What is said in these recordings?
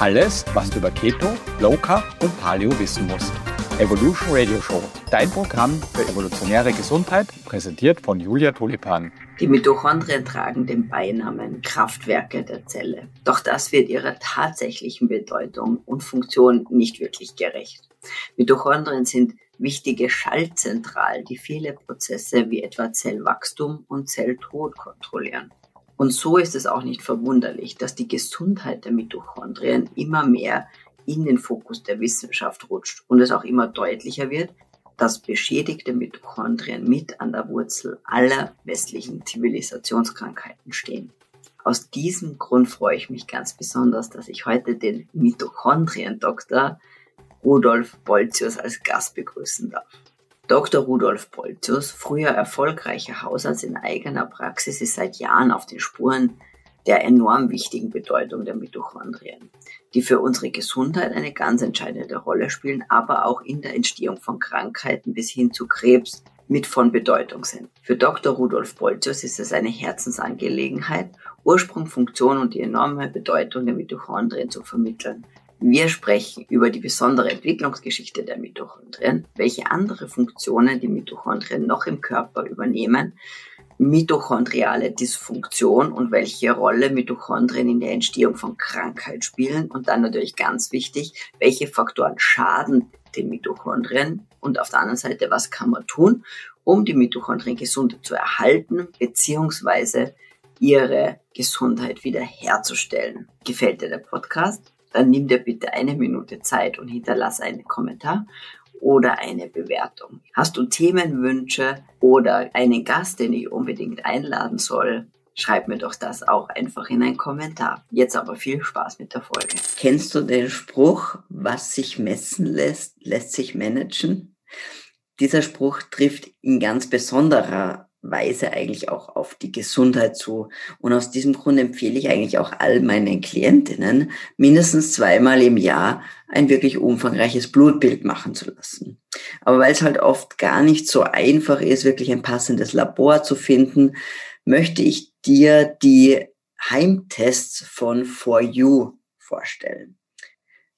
Alles, was du über Keto, Low Carb und Paleo wissen musst. Evolution Radio Show, dein Programm für evolutionäre Gesundheit, präsentiert von Julia Tulipan. Die Mitochondrien tragen den Beinamen Kraftwerke der Zelle. Doch das wird ihrer tatsächlichen Bedeutung und Funktion nicht wirklich gerecht. Mitochondrien sind wichtige Schaltzentralen, die viele Prozesse wie etwa Zellwachstum und Zelltod kontrollieren. Und so ist es auch nicht verwunderlich, dass die Gesundheit der Mitochondrien immer mehr in den Fokus der Wissenschaft rutscht und es auch immer deutlicher wird, dass beschädigte Mitochondrien mit an der Wurzel aller westlichen Zivilisationskrankheiten stehen. Aus diesem Grund freue ich mich ganz besonders, dass ich heute den Mitochondrien-Doktor Rudolf Bolzius als Gast begrüßen darf. Dr. Rudolf Bolzius, früher erfolgreicher Hausarzt in eigener Praxis, ist seit Jahren auf den Spuren der enorm wichtigen Bedeutung der Mitochondrien, die für unsere Gesundheit eine ganz entscheidende Rolle spielen, aber auch in der Entstehung von Krankheiten bis hin zu Krebs mit von Bedeutung sind. Für Dr. Rudolf Bolzius ist es eine Herzensangelegenheit, Ursprung, Funktion und die enorme Bedeutung der Mitochondrien zu vermitteln. Wir sprechen über die besondere Entwicklungsgeschichte der Mitochondrien, welche andere Funktionen die Mitochondrien noch im Körper übernehmen, mitochondriale Dysfunktion und welche Rolle Mitochondrien in der Entstehung von Krankheit spielen und dann natürlich ganz wichtig, welche Faktoren schaden den Mitochondrien und auf der anderen Seite, was kann man tun, um die Mitochondrien gesund zu erhalten beziehungsweise ihre Gesundheit wiederherzustellen. Gefällt dir der Podcast? Dann nimm dir bitte eine Minute Zeit und hinterlass einen Kommentar oder eine Bewertung. Hast du Themenwünsche oder einen Gast, den ich unbedingt einladen soll? Schreib mir doch das auch einfach in einen Kommentar. Jetzt aber viel Spaß mit der Folge. Kennst du den Spruch, was sich messen lässt, lässt sich managen? Dieser Spruch trifft in ganz besonderer Weise eigentlich auch auf die Gesundheit zu. Und aus diesem Grund empfehle ich eigentlich auch all meinen Klientinnen, mindestens zweimal im Jahr ein wirklich umfangreiches Blutbild machen zu lassen. Aber weil es halt oft gar nicht so einfach ist, wirklich ein passendes Labor zu finden, möchte ich dir die Heimtests von For You vorstellen.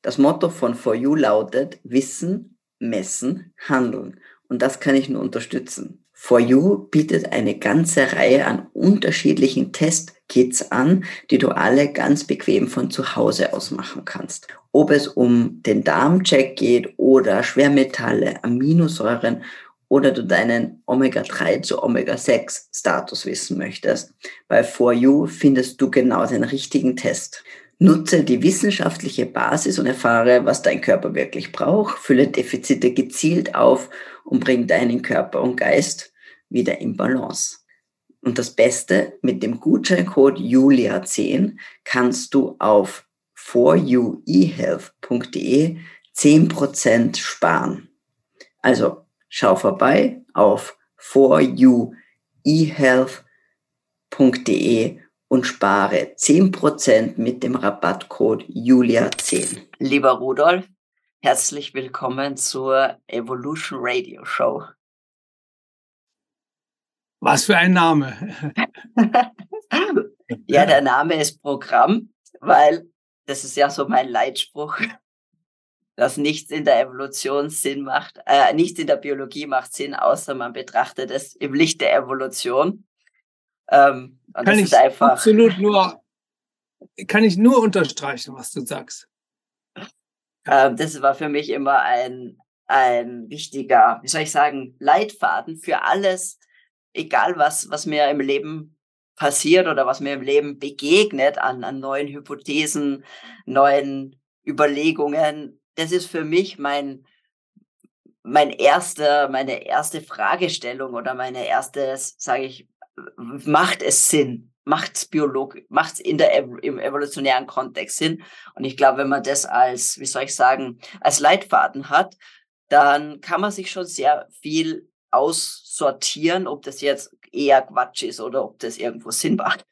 Das Motto von For You lautet Wissen, Messen, Handeln. Und das kann ich nur unterstützen. For You bietet eine ganze Reihe an unterschiedlichen Testkits an, die du alle ganz bequem von zu Hause aus machen kannst. Ob es um den Darmcheck geht oder Schwermetalle, Aminosäuren oder du deinen Omega-3 zu Omega-6-Status wissen möchtest. Bei For You findest du genau den richtigen Test. Nutze die wissenschaftliche Basis und erfahre, was dein Körper wirklich braucht, fülle Defizite gezielt auf und bring deinen Körper und Geist wieder in Balance. Und das Beste, mit dem Gutscheincode Julia10 kannst du auf foruehealth.de 10% sparen. Also schau vorbei auf foruehealth.de und spare 10% mit dem Rabattcode Julia10. Lieber Rudolf, herzlich willkommen zur Evolution Radio Show. Was für ein Name. ja, der Name ist Programm, weil das ist ja so mein Leitspruch, dass nichts in der Evolution Sinn macht, äh, nichts in der Biologie macht Sinn, außer man betrachtet es im Licht der Evolution. Ähm, kann ich einfach absolut nur, kann ich nur unterstreichen, was du sagst. Ähm, das war für mich immer ein, ein wichtiger, wie soll ich sagen, Leitfaden für alles, egal was, was mir im Leben passiert oder was mir im Leben begegnet an, an neuen Hypothesen, neuen Überlegungen. Das ist für mich mein, mein erster, meine erste Fragestellung oder meine erste, sage ich, macht es Sinn? Macht es biologisch, macht es im evolutionären Kontext Sinn? Und ich glaube, wenn man das als, wie soll ich sagen, als Leitfaden hat, dann kann man sich schon sehr viel aussortieren, ob das jetzt eher Quatsch ist oder ob das irgendwo Sinn macht.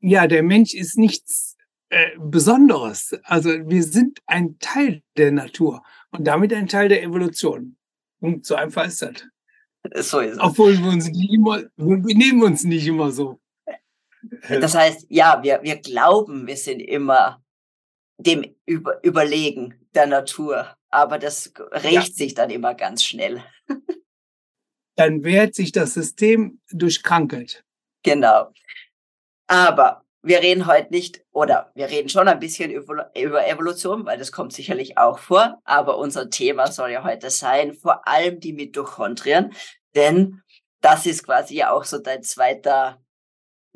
Ja, der Mensch ist nichts äh, Besonderes. Also wir sind ein Teil der Natur und damit ein Teil der Evolution. Und so einfach ist das. So ist es. Obwohl wir uns nicht immer, wir nehmen uns nicht immer so. Das heißt, ja, wir, wir glauben, wir sind immer dem über, überlegen der Natur. Aber das rächt ja. sich dann immer ganz schnell. dann wehrt sich das System durch Krankheit. Genau. Aber wir reden heute nicht, oder wir reden schon ein bisschen über, über Evolution, weil das kommt sicherlich auch vor. Aber unser Thema soll ja heute sein, vor allem die Mitochondrien. Denn das ist quasi ja auch so dein zweiter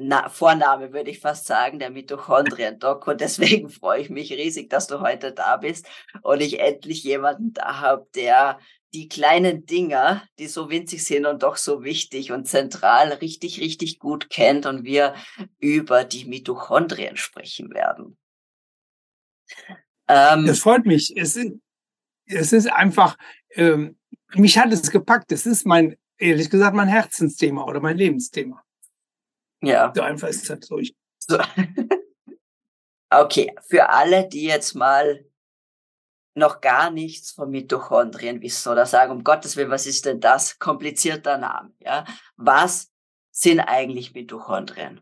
na, Vorname, würde ich fast sagen, der Mitochondrien-Doc. Und deswegen freue ich mich riesig, dass du heute da bist und ich endlich jemanden da habe, der die kleinen Dinger, die so winzig sind und doch so wichtig und zentral, richtig, richtig gut kennt und wir über die Mitochondrien sprechen werden. Ähm, das freut mich. Es ist, es ist einfach, ähm, mich hat es gepackt. Es ist mein, ehrlich gesagt, mein Herzensthema oder mein Lebensthema. Ja. So einfach ist es so. so. okay, für alle, die jetzt mal noch gar nichts von Mitochondrien wissen oder sagen, um Gottes Willen, was ist denn das? Komplizierter Name. Ja? Was sind eigentlich Mitochondrien?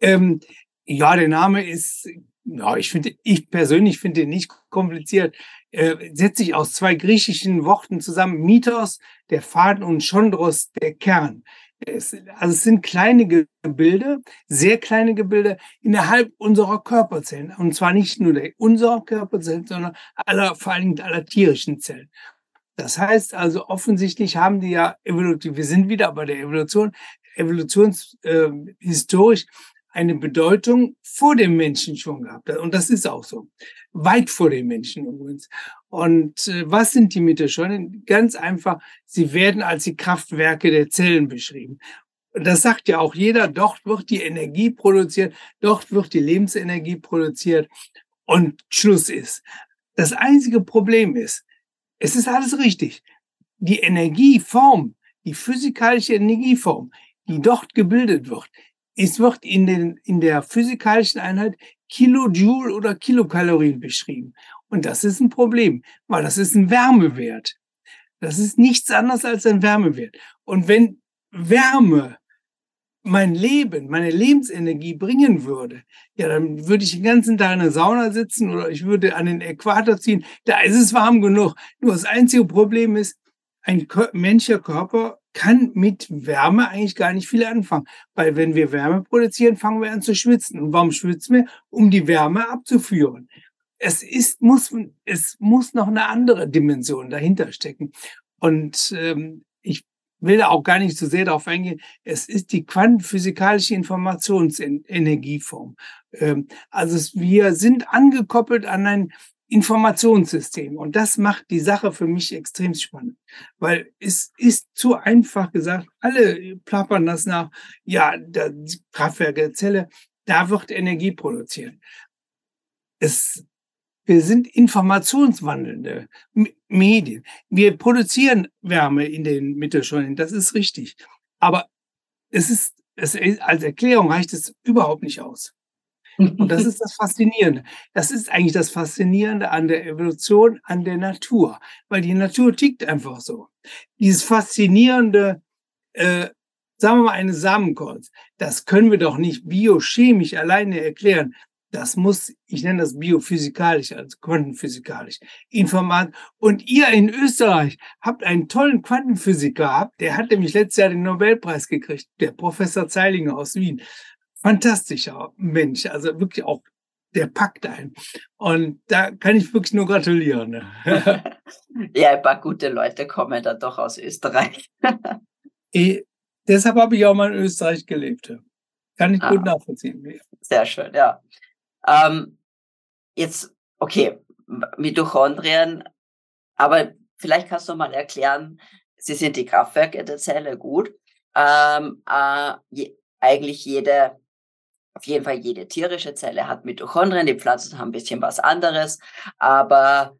Ähm, ja, der Name ist, ja, ich finde, ich persönlich finde ihn nicht kompliziert. Äh, setzt sich aus zwei griechischen Worten zusammen. Mythos, der Faden und Chondros, der Kern es, also es sind kleine Gebilde, sehr kleine Gebilde innerhalb unserer Körperzellen. Und zwar nicht nur der, unserer Körperzellen, sondern aller, vor allen Dingen aller tierischen Zellen. Das heißt also, offensichtlich haben die ja evolutiv, wir sind wieder bei der Evolution, evolutionshistorisch äh, eine Bedeutung vor dem Menschen schon gehabt. Und das ist auch so. Weit vor dem Menschen übrigens. Und äh, was sind die Mitochondrien? Ganz einfach, sie werden als die Kraftwerke der Zellen beschrieben. Und das sagt ja auch jeder, dort wird die Energie produziert, dort wird die Lebensenergie produziert und Schluss ist. Das einzige Problem ist, es ist alles richtig. Die Energieform, die physikalische Energieform, die dort gebildet wird, es wird in, den, in der physikalischen Einheit Kilojoule oder Kilokalorien beschrieben. Und das ist ein Problem, weil das ist ein Wärmewert. Das ist nichts anderes als ein Wärmewert. Und wenn Wärme mein Leben, meine Lebensenergie bringen würde, ja, dann würde ich den ganzen Tag in der Sauna sitzen oder ich würde an den Äquator ziehen. Da ist es warm genug. Nur das einzige Problem ist, ein menschlicher Körper kann mit Wärme eigentlich gar nicht viel anfangen. Weil wenn wir Wärme produzieren, fangen wir an zu schwitzen. Und warum schwitzen wir? Um die Wärme abzuführen. Es ist, muss, es muss noch eine andere Dimension dahinter stecken. Und ähm, ich will da auch gar nicht so sehr darauf eingehen. Es ist die quantenphysikalische Informationsenergieform. Ähm, also es, wir sind angekoppelt an ein Informationssystem. Und das macht die Sache für mich extrem spannend, weil es ist zu einfach gesagt, alle plappern das nach, ja, der Kraftwerk der Zelle, da wird Energie produziert. Es, wir sind informationswandelnde Medien. Wir produzieren Wärme in den Mittelschollen, das ist richtig. Aber es ist, es, als Erklärung reicht es überhaupt nicht aus. Und das ist das Faszinierende. Das ist eigentlich das Faszinierende an der Evolution, an der Natur, weil die Natur tickt einfach so. Dieses faszinierende, äh, sagen wir mal, eine Samenkorn, das können wir doch nicht biochemisch alleine erklären. Das muss, ich nenne das biophysikalisch, also quantenphysikalisch. Informat. Und ihr in Österreich habt einen tollen Quantenphysiker gehabt, der hat nämlich letztes Jahr den Nobelpreis gekriegt, der Professor Zeilinger aus Wien fantastischer Mensch, also wirklich auch, der packt ein. Und da kann ich wirklich nur gratulieren. Ne? ja, ein paar gute Leute kommen da doch aus Österreich. ich, deshalb habe ich auch mal in Österreich gelebt. Kann ich ah, gut nachvollziehen. Sehr schön, ja. Ähm, jetzt, okay, Mitochondrien, aber vielleicht kannst du mal erklären, sie sind die Kraftwerke der Zelle, gut. Ähm, äh, je, eigentlich jede auf jeden Fall jede tierische Zelle hat Mitochondrien, die Pflanzen haben ein bisschen was anderes. Aber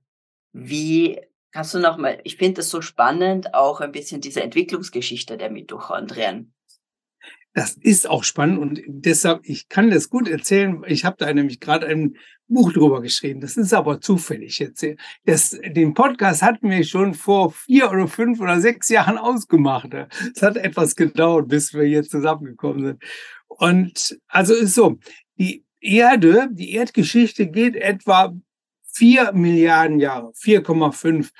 wie kannst du noch mal, ich finde es so spannend, auch ein bisschen diese Entwicklungsgeschichte der Mitochondrien. Das ist auch spannend und deshalb, ich kann das gut erzählen. Ich habe da nämlich gerade ein Buch drüber geschrieben. Das ist aber zufällig jetzt. Das, den Podcast hatten wir schon vor vier oder fünf oder sechs Jahren ausgemacht. Es hat etwas gedauert, bis wir hier zusammengekommen sind. Und also ist so, die Erde, die Erdgeschichte geht etwa vier Milliarden Jahre, 4,5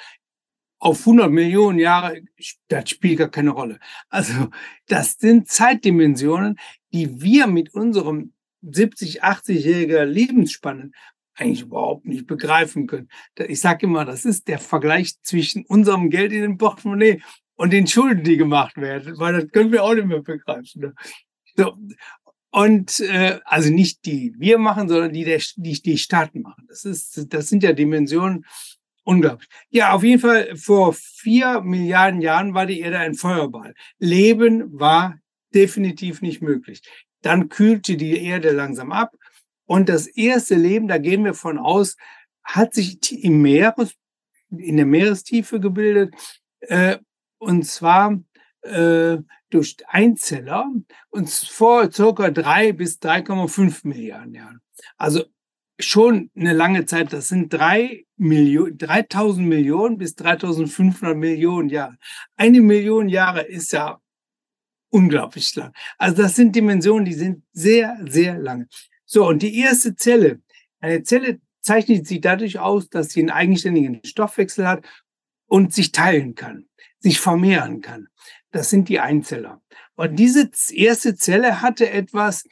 auf 100 Millionen Jahre, das spielt gar keine Rolle. Also das sind Zeitdimensionen, die wir mit unserem 70, 80-jähriger Lebensspanne eigentlich überhaupt nicht begreifen können. Ich sage immer, das ist der Vergleich zwischen unserem Geld in dem Portemonnaie und den Schulden, die gemacht werden, weil das können wir auch nicht mehr begreifen. So. Und äh, also nicht die wir machen, sondern die der, die, die Staaten machen. Das ist, das sind ja Dimensionen, Unglaublich. Ja, auf jeden Fall vor vier Milliarden Jahren war die Erde ein Feuerball. Leben war definitiv nicht möglich. Dann kühlte die Erde langsam ab und das erste Leben, da gehen wir von aus, hat sich im Meeres, in der Meerestiefe gebildet äh, und zwar äh, durch Einzeller und vor circa drei bis 3,5 Milliarden Jahren. Also schon eine lange Zeit. Das sind drei Millionen, 3000 Millionen bis 3500 Millionen Jahre. Eine Million Jahre ist ja unglaublich lang. Also das sind Dimensionen, die sind sehr, sehr lange. So, und die erste Zelle. Eine Zelle zeichnet sich dadurch aus, dass sie einen eigenständigen Stoffwechsel hat und sich teilen kann, sich vermehren kann. Das sind die Einzeller. Und diese erste Zelle hatte etwas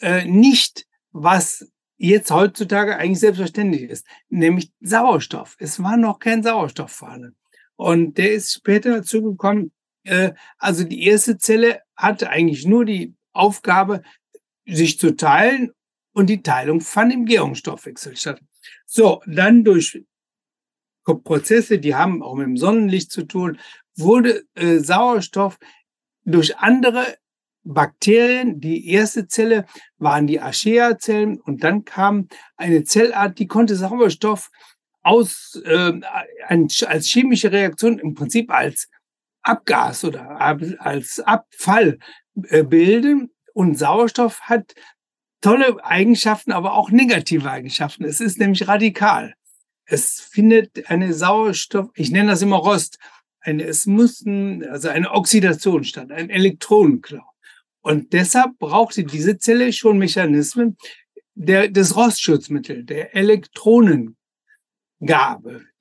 äh, nicht, was jetzt heutzutage eigentlich selbstverständlich ist, nämlich Sauerstoff. Es war noch kein Sauerstoff vorhanden. Und der ist später dazu gekommen, äh, also die erste Zelle hatte eigentlich nur die Aufgabe, sich zu teilen und die Teilung fand im Gärungsstoffwechsel statt. So, dann durch Prozesse, die haben auch mit dem Sonnenlicht zu tun, wurde äh, Sauerstoff durch andere Bakterien. Die erste Zelle waren die Archaea-Zellen und dann kam eine Zellart, die konnte Sauerstoff aus, äh, als chemische Reaktion im Prinzip als Abgas oder als Abfall äh, bilden. Und Sauerstoff hat tolle Eigenschaften, aber auch negative Eigenschaften. Es ist nämlich radikal. Es findet eine Sauerstoff, ich nenne das immer Rost, eine, es muss ein, also eine Oxidation statt, ein Elektronenklau. Und deshalb brauchte diese Zelle schon Mechanismen der, des Rostschutzmittels, der Elektronengabe.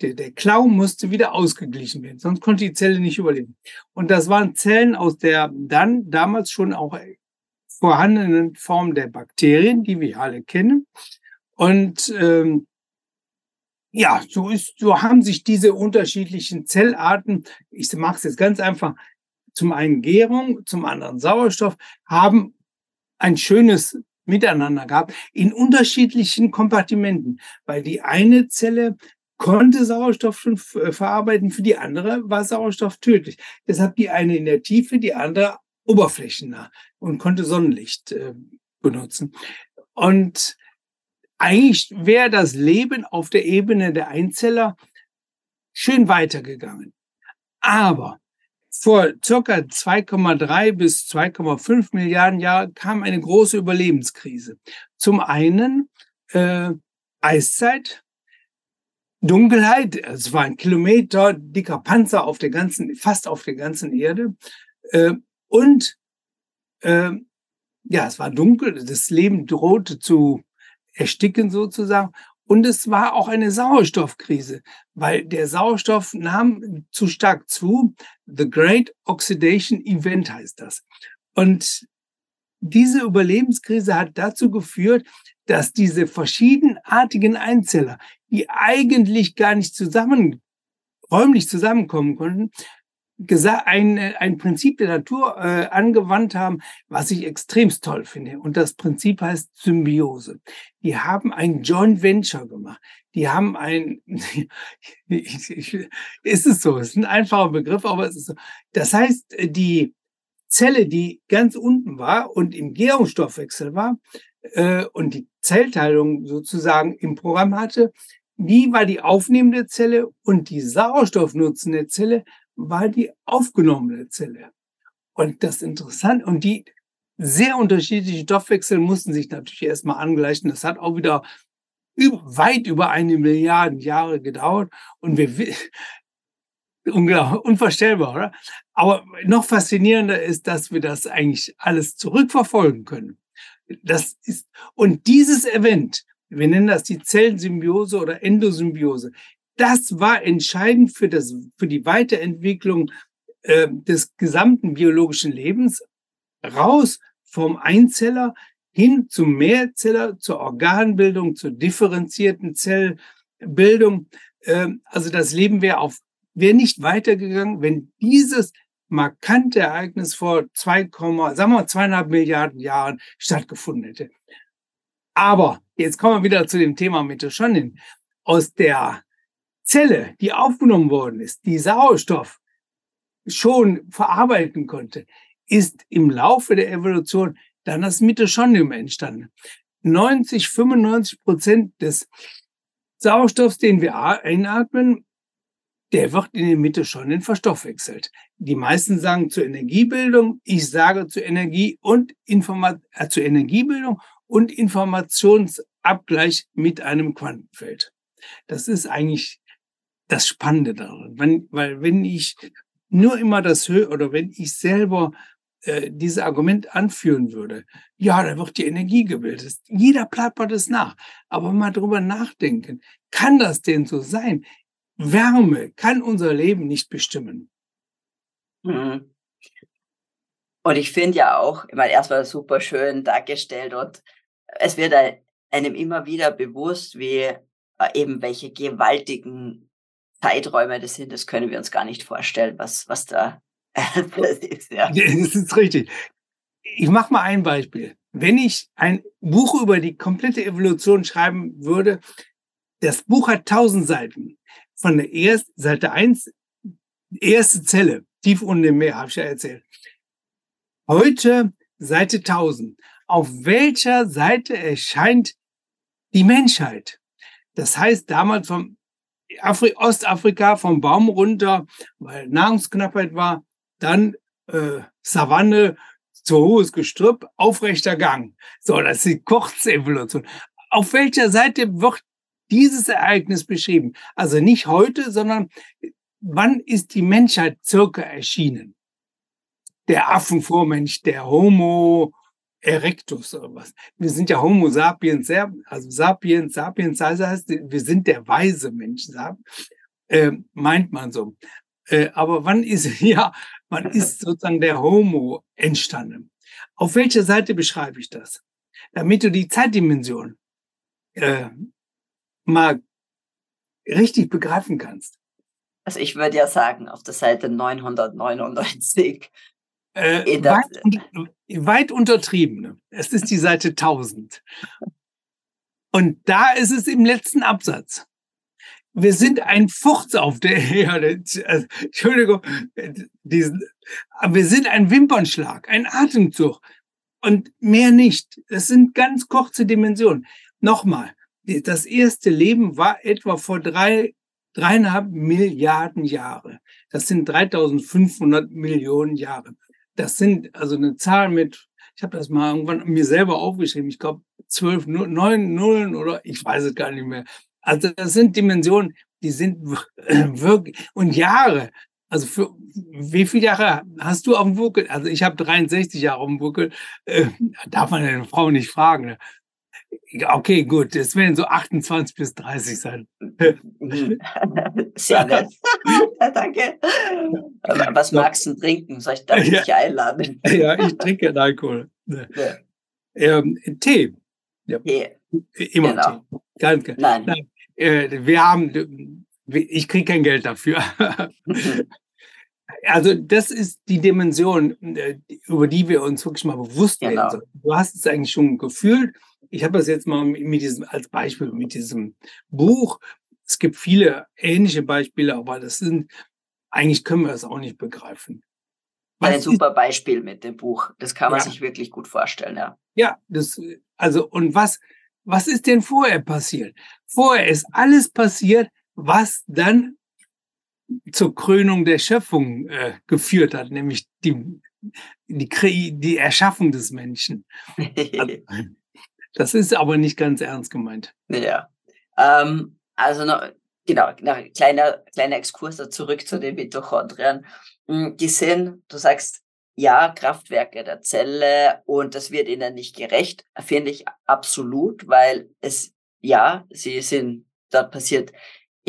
Der, der Klau musste wieder ausgeglichen werden, sonst konnte die Zelle nicht überleben. Und das waren Zellen aus der dann damals schon auch vorhandenen Form der Bakterien, die wir alle kennen. Und ähm, ja, so ist, so haben sich diese unterschiedlichen Zellarten, ich mache es jetzt ganz einfach, zum einen Gärung, zum anderen Sauerstoff, haben ein schönes Miteinander gehabt in unterschiedlichen Kompartimenten, weil die eine Zelle konnte Sauerstoff schon äh, verarbeiten, für die andere war Sauerstoff tödlich. Deshalb die eine in der Tiefe, die andere oberflächennah und konnte Sonnenlicht äh, benutzen. Und eigentlich wäre das Leben auf der Ebene der Einzeller schön weitergegangen. Aber vor circa 2,3 bis 2,5 Milliarden Jahren kam eine große Überlebenskrise. Zum einen äh, Eiszeit, Dunkelheit, es war ein Kilometer dicker Panzer auf der ganzen, fast auf der ganzen Erde. Äh, und äh, ja, es war dunkel, das Leben drohte zu ersticken sozusagen. Und es war auch eine Sauerstoffkrise, weil der Sauerstoff nahm zu stark zu. The Great Oxidation Event heißt das. Und diese Überlebenskrise hat dazu geführt, dass diese verschiedenartigen Einzeller, die eigentlich gar nicht zusammen, räumlich zusammenkommen konnten, ein, ein Prinzip der Natur äh, angewandt haben, was ich extremst toll finde. Und das Prinzip heißt Symbiose. Die haben ein Joint Venture gemacht. Die haben ein, ich, ich, ist es so, ist ein einfacher Begriff, aber es ist so. Das heißt, die Zelle, die ganz unten war und im Gärungsstoffwechsel war äh, und die Zellteilung sozusagen im Programm hatte, die war die aufnehmende Zelle und die sauerstoffnutzende Zelle war die aufgenommene Zelle. Und das Interessante, und die sehr unterschiedlichen Stoffwechsel mussten sich natürlich erstmal angleichen. Das hat auch wieder weit über eine Milliarde Jahre gedauert. Und wir, unvorstellbar, oder? Aber noch faszinierender ist, dass wir das eigentlich alles zurückverfolgen können. Das ist, und dieses Event, wir nennen das die Zellsymbiose oder Endosymbiose, das war entscheidend für, das, für die Weiterentwicklung äh, des gesamten biologischen Lebens, raus vom Einzeller hin zum Mehrzeller, zur Organbildung, zur differenzierten Zellbildung. Äh, also das Leben wäre auf wäre nicht weitergegangen, wenn dieses markante Ereignis vor 2, sagen wir zweieinhalb Milliarden Jahren stattgefunden hätte. Aber jetzt kommen wir wieder zu dem Thema Mitochondrien. Aus der Zelle, die aufgenommen worden ist, die Sauerstoff schon verarbeiten konnte, ist im Laufe der Evolution dann das Mitochondrium entstanden. 90, 95 Prozent des Sauerstoffs, den wir einatmen, der wird in Mitte schon verstoffwechselt. Die meisten sagen zur Energiebildung, ich sage zur Energie und Informa äh, zur Energiebildung und Informationsabgleich mit einem Quantenfeld. Das ist eigentlich das Spannende daran, wenn, weil wenn ich nur immer das höre oder wenn ich selber äh, dieses Argument anführen würde, ja, da wird die Energie gebildet. Jeder plappert es nach. Aber mal drüber nachdenken. Kann das denn so sein? Wärme kann unser Leben nicht bestimmen. Mhm. Und ich finde ja auch, ich meine, erstmal super schön dargestellt und es wird einem immer wieder bewusst, wie äh, eben welche gewaltigen Zeiträume das sind. Das können wir uns gar nicht vorstellen, was, was da das ist. Ja. Das ist richtig. Ich mache mal ein Beispiel. Wenn ich ein Buch über die komplette Evolution schreiben würde, das Buch hat tausend Seiten von der ersten Seite eins erste Zelle, tief unten im Meer, habe ich ja erzählt. Heute Seite 1000. Auf welcher Seite erscheint die Menschheit? Das heißt, damals vom Afri Ostafrika vom Baum runter, weil Nahrungsknappheit war, dann äh, Savanne, zu hohes Gestrüpp, aufrechter Gang. So, das ist die Kurzevolution. Auf welcher Seite wird dieses Ereignis beschrieben. Also nicht heute, sondern wann ist die Menschheit circa erschienen? Der Affenvormensch, der Homo erectus oder was. Wir sind ja Homo sapiens, also sapiens, sapiens, das heißt, wir sind der weise Mensch, äh, meint man so. Äh, aber wann ist, ja, wann ist sozusagen der Homo entstanden? Auf welcher Seite beschreibe ich das? Damit du die Zeitdimension äh, mal richtig begreifen kannst. Also ich würde ja sagen, auf der Seite 999. Äh, weit, weit untertrieben. Es ist die Seite 1000. Und da ist es im letzten Absatz. Wir sind ein Furz auf der Erde. Also, Entschuldigung, diesen, wir sind ein Wimpernschlag, ein Atemzug und mehr nicht. Es sind ganz kurze Dimensionen. Nochmal, das erste Leben war etwa vor drei, dreieinhalb Milliarden Jahre. Das sind 3500 Millionen Jahre. Das sind also eine Zahl mit, ich habe das mal irgendwann mir selber aufgeschrieben, ich glaube zwölf, neun Nullen oder ich weiß es gar nicht mehr. Also das sind Dimensionen, die sind wirklich, und Jahre, also für wie viele Jahre hast du auf dem Buckel? Also ich habe 63 Jahre auf dem Buckel. Äh, darf man eine Frau nicht fragen. Ne? Okay, gut, es werden so 28 bis 30 sein. Sehr nett. Danke. Was magst du trinken? Soll ich da dich ja. einladen? ja, ich trinke Alkohol. Ja. Ähm, Tee. Ja. Tee. Immer genau. Tee. Ganz, Nein. Nein. Äh, wir haben, ich kriege kein Geld dafür. also das ist die Dimension, äh, über die wir uns wirklich mal bewusst genau. werden sollen. Du hast es eigentlich schon gefühlt ich habe das jetzt mal mit diesem, als Beispiel mit diesem Buch. Es gibt viele ähnliche Beispiele, aber das sind, eigentlich können wir das auch nicht begreifen. Was Ein super Beispiel mit dem Buch. Das kann man ja. sich wirklich gut vorstellen, ja. Ja, das, also, und was, was ist denn vorher passiert? Vorher ist alles passiert, was dann zur Krönung der Schöpfung äh, geführt hat, nämlich die, die, die Erschaffung des Menschen. Also, das ist aber nicht ganz ernst gemeint. Ja. Ähm, also noch, genau, noch kleiner, kleiner Exkurs zurück zu den Mitochondrien. Hm, die sind, du sagst, ja, Kraftwerke der Zelle und das wird ihnen nicht gerecht, finde ich absolut, weil es, ja, sie sind, da passiert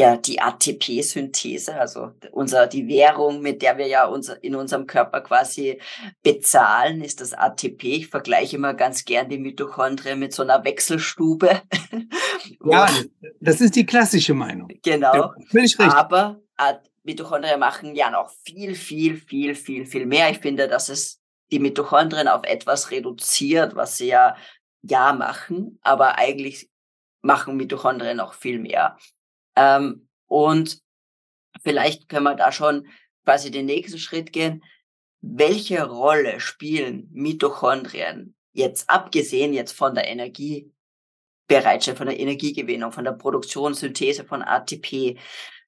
ja die ATP-Synthese, also unser, die Währung, mit der wir ja unser, in unserem Körper quasi bezahlen, ist das ATP. Ich vergleiche immer ganz gern die Mitochondrien mit so einer Wechselstube. ja, das ist die klassische Meinung. Genau. Ja, völlig richtig. Aber Mitochondrien machen ja noch viel, viel, viel, viel, viel mehr. Ich finde, dass es die Mitochondrien auf etwas reduziert, was sie ja, ja machen, aber eigentlich machen Mitochondrien noch viel mehr. Ähm, und vielleicht können wir da schon quasi den nächsten Schritt gehen. Welche Rolle spielen Mitochondrien jetzt abgesehen jetzt von der Energiebereitschaft, von der Energiegewinnung, von der Produktion, Synthese von ATP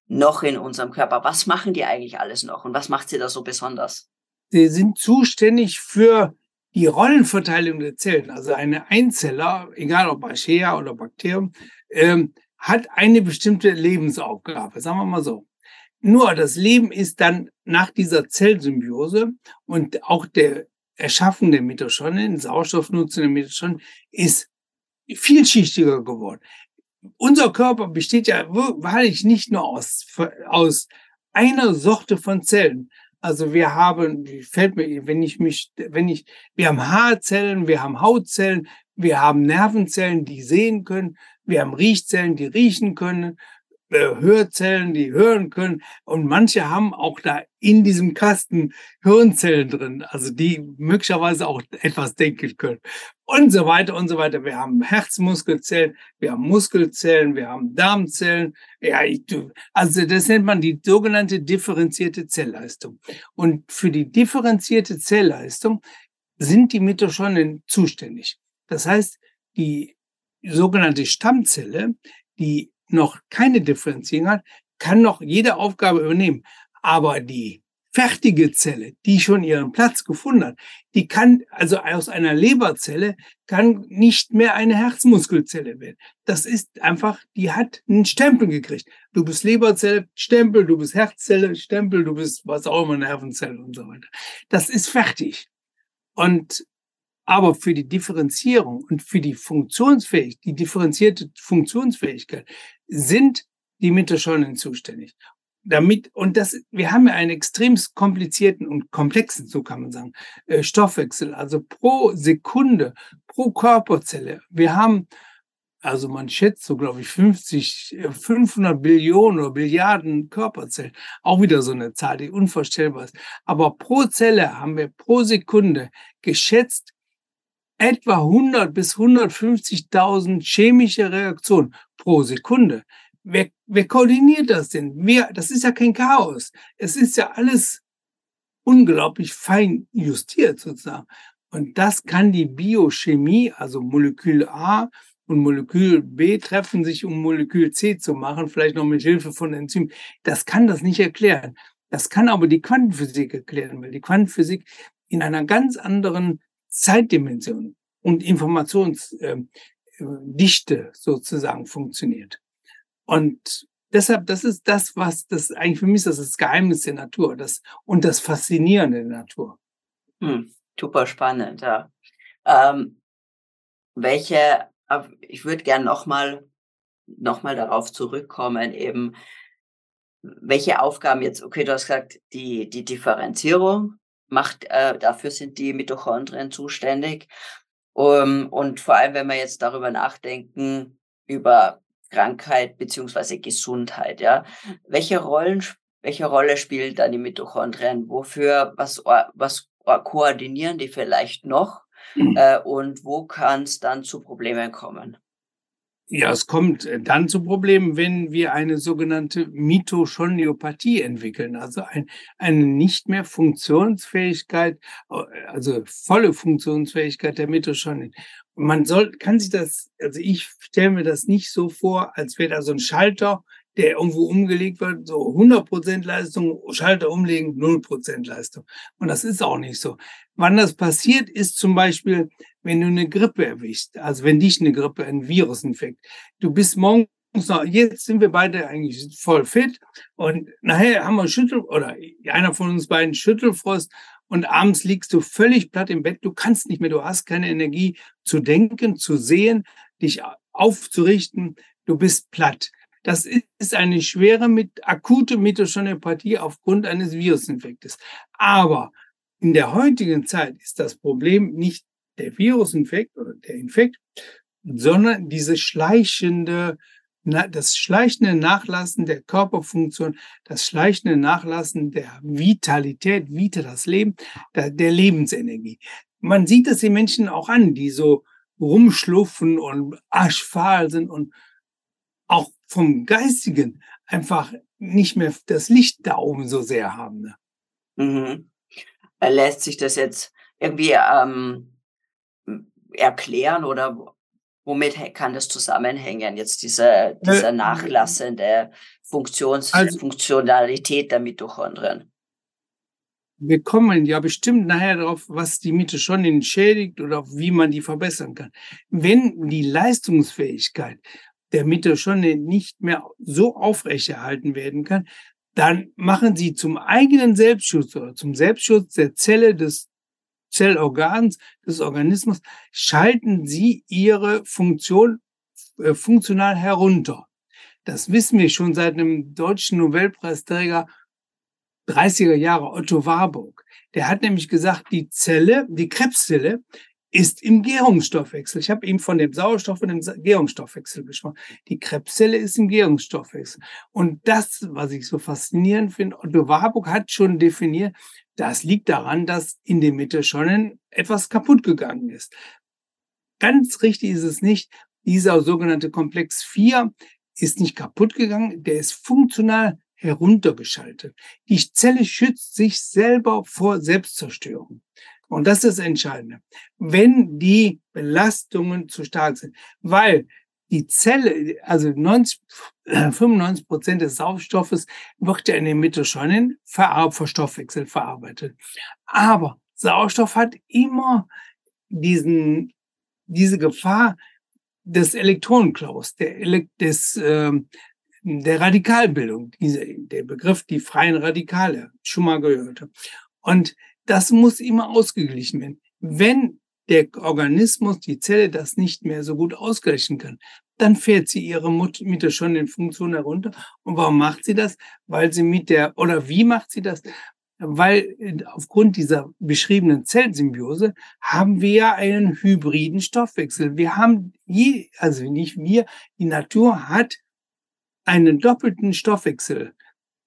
noch in unserem Körper? Was machen die eigentlich alles noch und was macht sie da so besonders? Sie sind zuständig für die Rollenverteilung der Zellen. Also eine Einzeller, egal ob Archaea oder Bakterium, ähm, hat eine bestimmte Lebensaufgabe, sagen wir mal so. Nur das Leben ist dann nach dieser Zellsymbiose und auch der Erschaffen der Mitochondrien, Sauerstoffnutzung der Mitochondrien, ist vielschichtiger geworden. Unser Körper besteht ja wahrlich nicht nur aus, aus einer Sorte von Zellen. Also wir haben, fällt mir, wenn ich mich, wenn ich, wir haben Haarzellen, wir haben Hautzellen, wir haben Nervenzellen, die sehen können, wir haben Riechzellen, die riechen können, äh, Hörzellen, die hören können. Und manche haben auch da in diesem Kasten Hirnzellen drin, also die möglicherweise auch etwas denken können. Und so weiter und so weiter. Wir haben Herzmuskelzellen, wir haben Muskelzellen, wir haben Darmzellen. Ja, also das nennt man die sogenannte differenzierte Zellleistung. Und für die differenzierte Zellleistung sind die Mitochondrien zuständig. Das heißt, die sogenannte Stammzelle, die noch keine Differenzierung hat, kann noch jede Aufgabe übernehmen. Aber die fertige Zelle, die schon ihren Platz gefunden hat, die kann, also aus einer Leberzelle, kann nicht mehr eine Herzmuskelzelle werden. Das ist einfach, die hat einen Stempel gekriegt. Du bist Leberzelle, Stempel, du bist Herzzelle, Stempel, du bist was auch immer, Nervenzelle und so weiter. Das ist fertig. Und aber für die Differenzierung und für die Funktionsfähigkeit, die differenzierte Funktionsfähigkeit sind die Mitochondrien zuständig. Damit, und das, wir haben ja einen extrem komplizierten und komplexen, so kann man sagen, äh, Stoffwechsel, also pro Sekunde, pro Körperzelle. Wir haben, also man schätzt so, glaube ich, 50, 500 Billionen oder Billiarden Körperzellen. Auch wieder so eine Zahl, die unvorstellbar ist. Aber pro Zelle haben wir pro Sekunde geschätzt etwa 100 bis 150.000 chemische Reaktionen pro Sekunde. Wer, wer koordiniert das denn? Wer, das ist ja kein Chaos. Es ist ja alles unglaublich fein justiert sozusagen. Und das kann die Biochemie, also Molekül A und Molekül B treffen sich, um Molekül C zu machen, vielleicht noch mit Hilfe von Enzymen. Das kann das nicht erklären. Das kann aber die Quantenphysik erklären, weil die Quantenphysik in einer ganz anderen Zeitdimension und Informationsdichte ähm, sozusagen funktioniert. Und deshalb, das ist das, was das eigentlich für mich ist, das, Geheimnis der Natur das, und das Faszinierende der Natur. Hm, super spannend, ja. Ähm, welche, ich würde gerne nochmal noch mal darauf zurückkommen, eben, welche Aufgaben jetzt, okay, du hast gesagt, die, die Differenzierung, macht, äh, dafür sind die Mitochondrien zuständig. Um, und vor allem, wenn wir jetzt darüber nachdenken, über Krankheit beziehungsweise Gesundheit, ja. Welche Rollen, welche Rolle spielen dann die Mitochondrien? Wofür, was, was koordinieren die vielleicht noch? Mhm. Äh, und wo kann es dann zu Problemen kommen? Ja, es kommt äh, dann zu Problemen, wenn wir eine sogenannte Mitochondriopathie entwickeln, also ein, eine nicht mehr Funktionsfähigkeit, äh, also volle Funktionsfähigkeit der Mitochondrien. Man soll, kann sich das, also ich stelle mir das nicht so vor, als wäre da so ein Schalter, der irgendwo umgelegt wird, so 100% Leistung, Schalter umlegen, 0% Leistung. Und das ist auch nicht so. Wann das passiert, ist zum Beispiel, wenn du eine Grippe erwischst, also wenn dich eine Grippe, ein Virusinfekt, du bist morgens noch, jetzt sind wir beide eigentlich voll fit und nachher haben wir Schüttel, oder einer von uns beiden Schüttelfrost und abends liegst du völlig platt im Bett, du kannst nicht mehr, du hast keine Energie zu denken, zu sehen, dich aufzurichten, du bist platt. Das ist eine schwere mit akute Mitochondriopathie aufgrund eines Virusinfektes. Aber in der heutigen Zeit ist das Problem nicht der Virusinfekt oder der Infekt, sondern diese schleichende, das schleichende Nachlassen der Körperfunktion, das schleichende Nachlassen der Vitalität, Vita, das Leben, der, Lebensenergie. Man sieht es den Menschen auch an, die so rumschluffen und aschfahl sind und auch vom Geistigen einfach nicht mehr das Licht da oben so sehr haben. Ne? Mhm. Lässt sich das jetzt irgendwie ähm, erklären oder womit kann das zusammenhängen, jetzt diese, diese äh, nachlassende Funktions also, Funktionalität der Mitochondrien? Wir kommen ja bestimmt nachher darauf, was die Mitochondrien schädigt oder wie man die verbessern kann. Wenn die Leistungsfähigkeit der Mitochondrien nicht mehr so aufrechterhalten werden kann, dann machen sie zum eigenen Selbstschutz oder zum Selbstschutz der Zelle des Zellorgans des Organismus, schalten sie ihre Funktion äh, funktional herunter. Das wissen wir schon seit einem deutschen Nobelpreisträger 30er Jahre, Otto Warburg. Der hat nämlich gesagt, die Zelle, die Krebszelle ist im Gärungsstoffwechsel. Ich habe eben von dem Sauerstoff und dem Gärungsstoffwechsel gesprochen. Die Krebszelle ist im Gärungsstoffwechsel. Und das, was ich so faszinierend finde, Otto Warburg hat schon definiert, das liegt daran, dass in der Mitte schon etwas kaputt gegangen ist. Ganz richtig ist es nicht. Dieser sogenannte Komplex 4 ist nicht kaputt gegangen, der ist funktional heruntergeschaltet. Die Zelle schützt sich selber vor Selbstzerstörung. Und das ist das Entscheidende. Wenn die Belastungen zu stark sind, weil die Zelle, also 90, 95 Prozent des Sauerstoffes wird ja in der Mitochondrien verstoffwechselt verarbeitet. Aber Sauerstoff hat immer diesen, diese Gefahr des Elektronenklaus, der, des, äh, der Radikalbildung, der Begriff die freien Radikale, schon mal gehört. Und das muss immer ausgeglichen werden. Wenn der Organismus, die Zelle das nicht mehr so gut ausgleichen kann, dann fährt sie ihre Mitte schon in Funktion herunter. Und warum macht sie das? Weil sie mit der, oder wie macht sie das? Weil äh, aufgrund dieser beschriebenen Zellsymbiose haben wir ja einen hybriden Stoffwechsel. Wir haben je, also nicht wir, die Natur hat einen doppelten Stoffwechsel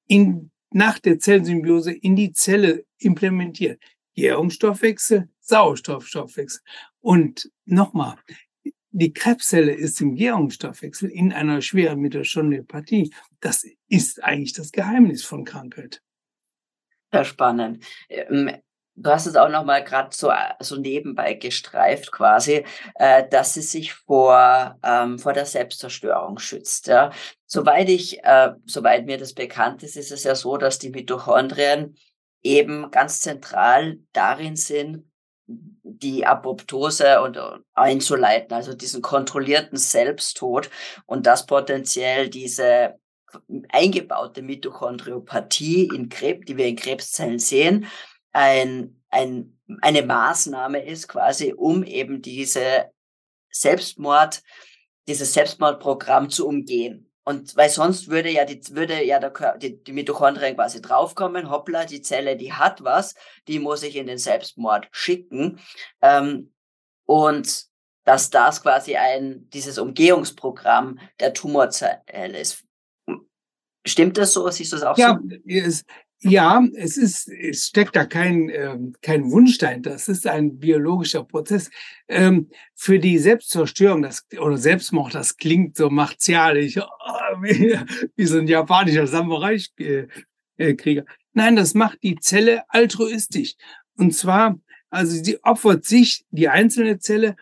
in nach der Zellsymbiose in die Zelle implementiert. Gärungsstoffwechsel, Sauerstoffstoffwechsel. Und nochmal, die Krebszelle ist im Gärungsstoffwechsel in einer schweren Mitochondriopathie. Das ist eigentlich das Geheimnis von Krankheit. Sehr spannend. Du hast es auch noch mal gerade so, so nebenbei gestreift quasi, äh, dass sie sich vor, ähm, vor der Selbstzerstörung schützt. Ja. Soweit ich, äh, soweit mir das bekannt ist, ist es ja so, dass die Mitochondrien eben ganz zentral darin sind, die Apoptose und einzuleiten, also diesen kontrollierten Selbsttod und das potenziell diese eingebaute Mitochondriopathie in Krebs, die wir in Krebszellen sehen, ein, ein, eine Maßnahme ist, quasi um eben diese Selbstmord, dieses Selbstmordprogramm zu umgehen. Und weil sonst würde ja die, würde ja der die, die Mitochondrien quasi draufkommen, hoppla, die Zelle, die hat was, die muss ich in den Selbstmord schicken. Ähm, und dass das quasi ein, dieses Umgehungsprogramm der Tumorzelle ist. Stimmt das so? Siehst du das auch ja, so? Ja, ja, es ist, es steckt da kein, ähm, kein Wunsch dahinter. Es ist ein biologischer Prozess. Ähm, für die Selbstzerstörung das, oder Selbstmord, das klingt so martialisch, oh, wie, wie so ein japanischer Samurai-Krieger. Nein, das macht die Zelle altruistisch. Und zwar, also sie opfert sich, die einzelne Zelle,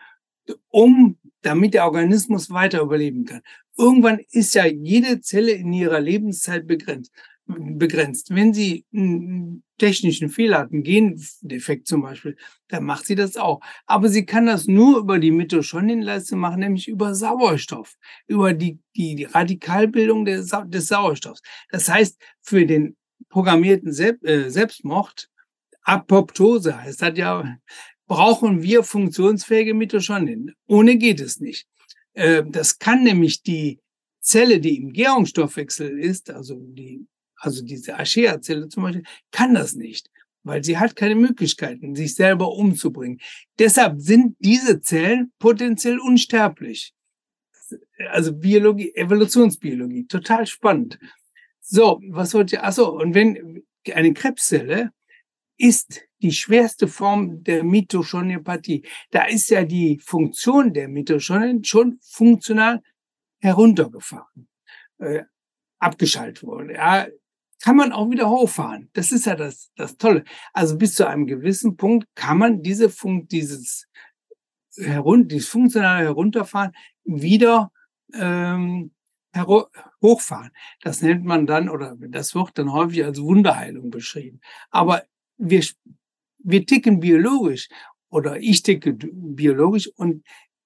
um, damit der Organismus weiter überleben kann. Irgendwann ist ja jede Zelle in ihrer Lebenszeit begrenzt begrenzt. Wenn sie einen technischen Fehler hat, einen Gendefekt zum Beispiel, dann macht sie das auch. Aber sie kann das nur über die Mitochondrienleiste machen, nämlich über Sauerstoff, über die, die, die Radikalbildung des, des Sauerstoffs. Das heißt, für den programmierten Selbstmord Apoptose heißt das ja, brauchen wir funktionsfähige Mitochondrien. Ohne geht es nicht. Äh, das kann nämlich die Zelle, die im Gärungsstoffwechsel ist, also die, also diese Archaea-Zelle zum Beispiel, kann das nicht, weil sie hat keine Möglichkeiten, sich selber umzubringen. Deshalb sind diese Zellen potenziell unsterblich. Also Biologie, Evolutionsbiologie, total spannend. So, was wollte ich, achso, und wenn eine Krebszelle ist die schwerste Form der Mitochondriopathie. Da ist ja die Funktion der Mitochondrien schon funktional heruntergefahren, äh, abgeschaltet worden. Ja, kann man auch wieder hochfahren. Das ist ja das, das Tolle. Also bis zu einem gewissen Punkt kann man diese Funk, dieses, herun dieses funktionale Herunterfahren wieder ähm, hochfahren. Das nennt man dann, oder das wird dann häufig als Wunderheilung beschrieben. Aber wir, wir ticken biologisch oder ich ticke biologisch und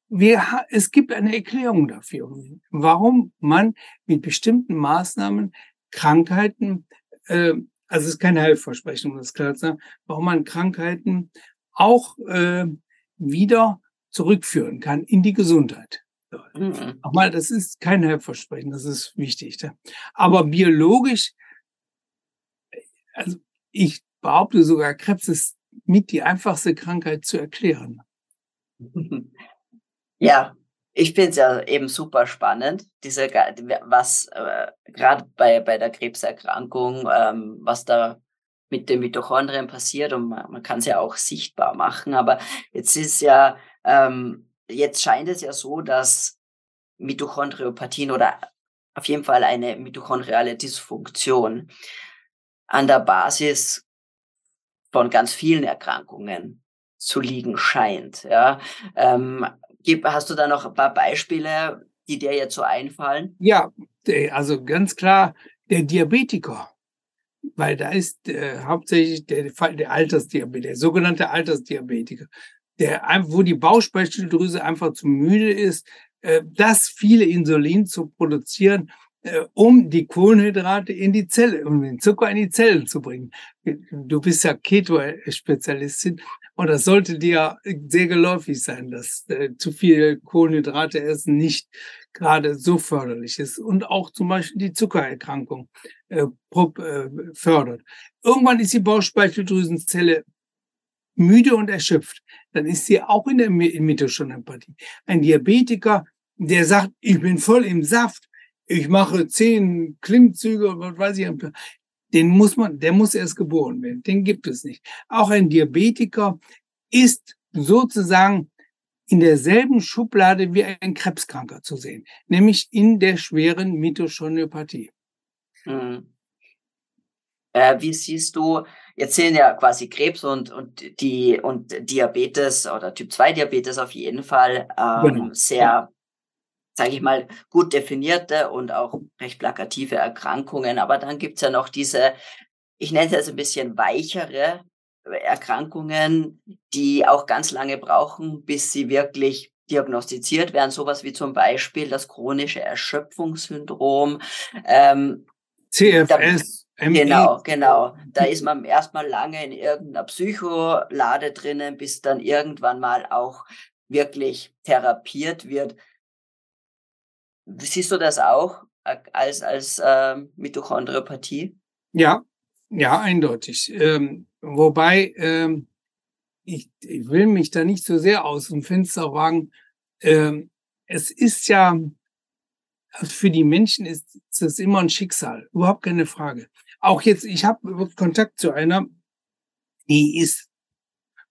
wir, es gibt eine Erklärung dafür, warum man mit bestimmten Maßnahmen Krankheiten, äh, also es ist kein Heilversprechen, um das klar zu sagen, warum man Krankheiten auch äh, wieder zurückführen kann in die Gesundheit. Mhm. Nochmal, das ist kein Heilversprechen, das ist wichtig. Ne? Aber biologisch, also ich behaupte sogar, Krebs ist mit die einfachste Krankheit zu erklären. Ja, ich finde es ja eben super spannend, diese, was äh, gerade bei, bei der Krebserkrankung, ähm, was da mit den Mitochondrien passiert und man, man kann es ja auch sichtbar machen. Aber jetzt ist ja, ähm, jetzt scheint es ja so, dass Mitochondriopathien oder auf jeden Fall eine mitochondriale Dysfunktion an der Basis von ganz vielen Erkrankungen zu liegen scheint. Ja, ähm, hast du da noch ein paar Beispiele, die dir jetzt so einfallen? Ja, also ganz klar der Diabetiker, weil da ist äh, hauptsächlich der der Altersdiabetiker, der sogenannte Altersdiabetiker, der wo die Bauchspeicheldrüse einfach zu müde ist, äh, das viele Insulin zu produzieren äh, um die Kohlenhydrate in die Zelle, um den Zucker in die Zellen zu bringen. Du bist ja Keto-Spezialistin und das sollte dir sehr geläufig sein, dass äh, zu viel Kohlenhydrate essen nicht gerade so förderlich ist und auch zum Beispiel die Zuckererkrankung äh, äh, fördert. Irgendwann ist die Bauchspeicheldrüsenzelle müde und erschöpft. Dann ist sie auch in der Mitochondriempathie. Ein Diabetiker, der sagt, ich bin voll im Saft, ich mache zehn Klimmzüge und was weiß ich. Den muss man, der muss erst geboren werden. Den gibt es nicht. Auch ein Diabetiker ist sozusagen in derselben Schublade wie ein Krebskranker zu sehen, nämlich in der schweren Mitochondriopathie. Hm. Äh, wie siehst du, jetzt sind ja quasi Krebs und, und, die, und Diabetes oder Typ 2 Diabetes auf jeden Fall ähm, genau. sehr sage ich mal, gut definierte und auch recht plakative Erkrankungen. Aber dann gibt es ja noch diese, ich nenne es jetzt ein bisschen weichere Erkrankungen, die auch ganz lange brauchen, bis sie wirklich diagnostiziert werden. Sowas wie zum Beispiel das chronische Erschöpfungssyndrom. Ähm, CFS. Da, genau, genau. Da ist man erstmal lange in irgendeiner Psycholade drinnen, bis dann irgendwann mal auch wirklich therapiert wird. Siehst du das auch äh, als, als äh, Mitochondriopathie? Ja, ja, eindeutig. Ähm, wobei, ähm, ich, ich will mich da nicht so sehr aus dem Fenster wagen. Ähm, es ist ja, also für die Menschen ist es immer ein Schicksal, überhaupt keine Frage. Auch jetzt, ich habe Kontakt zu einer, die ist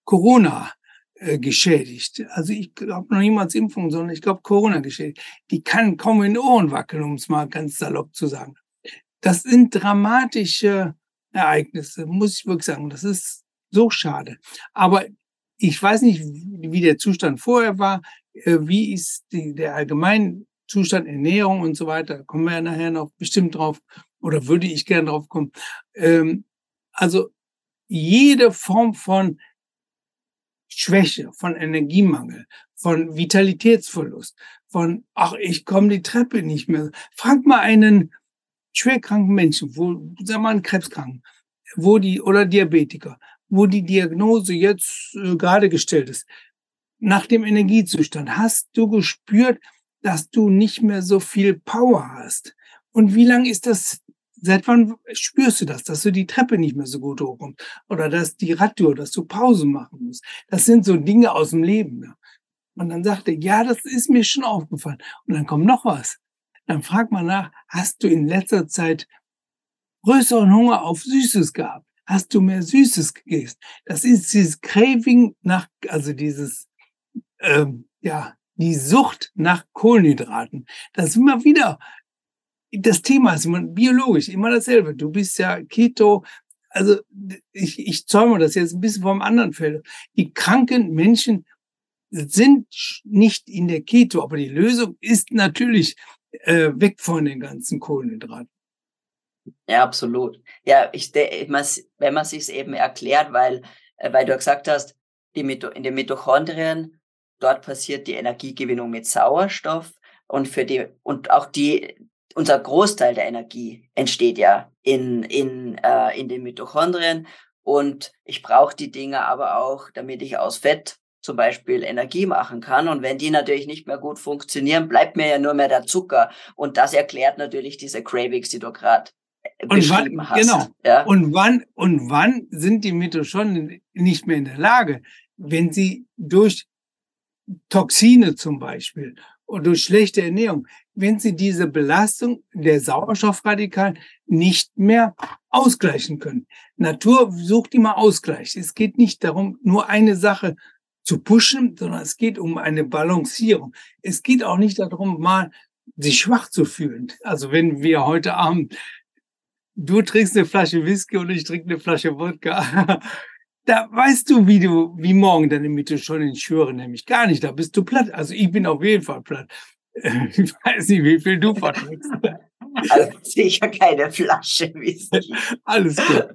Corona äh, geschädigt. Also ich glaube noch niemals Impfung, sondern ich glaube Corona geschädigt. Die kann kaum in den Ohren wackeln, um es mal ganz salopp zu sagen. Das sind dramatische Ereignisse, muss ich wirklich sagen. Das ist so schade. Aber ich weiß nicht, wie der Zustand vorher war, äh, wie ist die, der allgemeine Zustand Ernährung und so weiter. Kommen wir ja nachher noch bestimmt drauf oder würde ich gerne drauf kommen. Ähm, also jede Form von Schwäche, von Energiemangel, von Vitalitätsverlust, von, ach, ich komme die Treppe nicht mehr. Frag mal einen schwerkranken Menschen, wo, sag mal einen Krebskranken, wo die, oder Diabetiker, wo die Diagnose jetzt äh, gerade gestellt ist. Nach dem Energiezustand hast du gespürt, dass du nicht mehr so viel Power hast. Und wie lange ist das? Seit wann spürst du das, dass du die Treppe nicht mehr so gut hochkommst? Oder dass die Radtour, dass du Pause machen musst? Das sind so Dinge aus dem Leben. Ja. Und dann sagt er, ja, das ist mir schon aufgefallen. Und dann kommt noch was. Dann fragt man nach, hast du in letzter Zeit größeren Hunger auf Süßes gehabt? Hast du mehr Süßes gegessen? Das ist dieses Craving nach, also dieses, ähm, ja, die Sucht nach Kohlenhydraten. Das ist immer wieder, das Thema ist immer biologisch, immer dasselbe. Du bist ja Keto, also ich, ich zäume das jetzt ein bisschen vom anderen Feld. Die kranken Menschen sind nicht in der Keto, aber die Lösung ist natürlich äh, weg von den ganzen Kohlenhydraten. Ja, absolut. Ja, ich, wenn man sich eben erklärt, weil, äh, weil du gesagt hast, die, in den Mitochondrien, dort passiert die Energiegewinnung mit Sauerstoff und für die, und auch die, unser Großteil der Energie entsteht ja in, in, äh, in den Mitochondrien und ich brauche die Dinge aber auch, damit ich aus Fett zum Beispiel Energie machen kann. Und wenn die natürlich nicht mehr gut funktionieren, bleibt mir ja nur mehr der Zucker. Und das erklärt natürlich diese Cravings, die du gerade äh, beschrieben wann, hast. Genau. Ja? Und wann, und wann sind die Mitochondrien nicht mehr in der Lage, wenn sie durch Toxine zum Beispiel oder durch schlechte Ernährung, wenn sie diese Belastung der Sauerstoffradikalen nicht mehr ausgleichen können. Natur sucht immer Ausgleich. Es geht nicht darum, nur eine Sache zu pushen, sondern es geht um eine Balancierung. Es geht auch nicht darum, mal sich schwach zu fühlen. Also wenn wir heute Abend, du trinkst eine Flasche Whisky und ich trinke eine Flasche Wodka, da weißt du, wie du, wie morgen deine Mitte schon in schwöre, nämlich gar nicht. Da bist du platt. Also ich bin auf jeden Fall platt. Ich weiß nicht, wie viel du verträgst. Also sicher keine Flasche Whisky. Alles gut.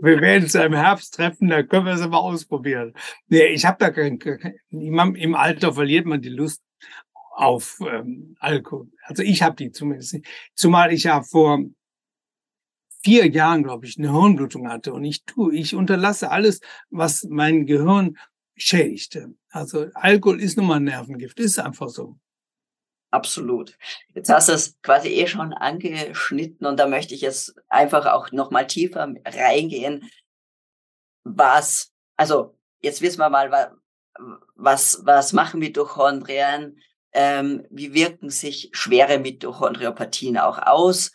Wir werden uns im Herbst treffen, da können wir es mal ausprobieren. Nee, ich habe da kein, kein, im Alter verliert man die Lust auf ähm, Alkohol. Also ich habe die zumindest nicht. Zumal ich ja vor vier Jahren, glaube ich, eine Hirnblutung hatte und ich tue, ich unterlasse alles, was mein Gehirn schädigte. Also Alkohol ist nun mal ein Nervengift, ist einfach so. Absolut. Jetzt hast du es quasi eh schon angeschnitten und da möchte ich jetzt einfach auch nochmal tiefer reingehen. Was, also jetzt wissen wir mal, was, was machen Mitochondrien? Ähm, wie wirken sich schwere Mitochondriopathien auch aus?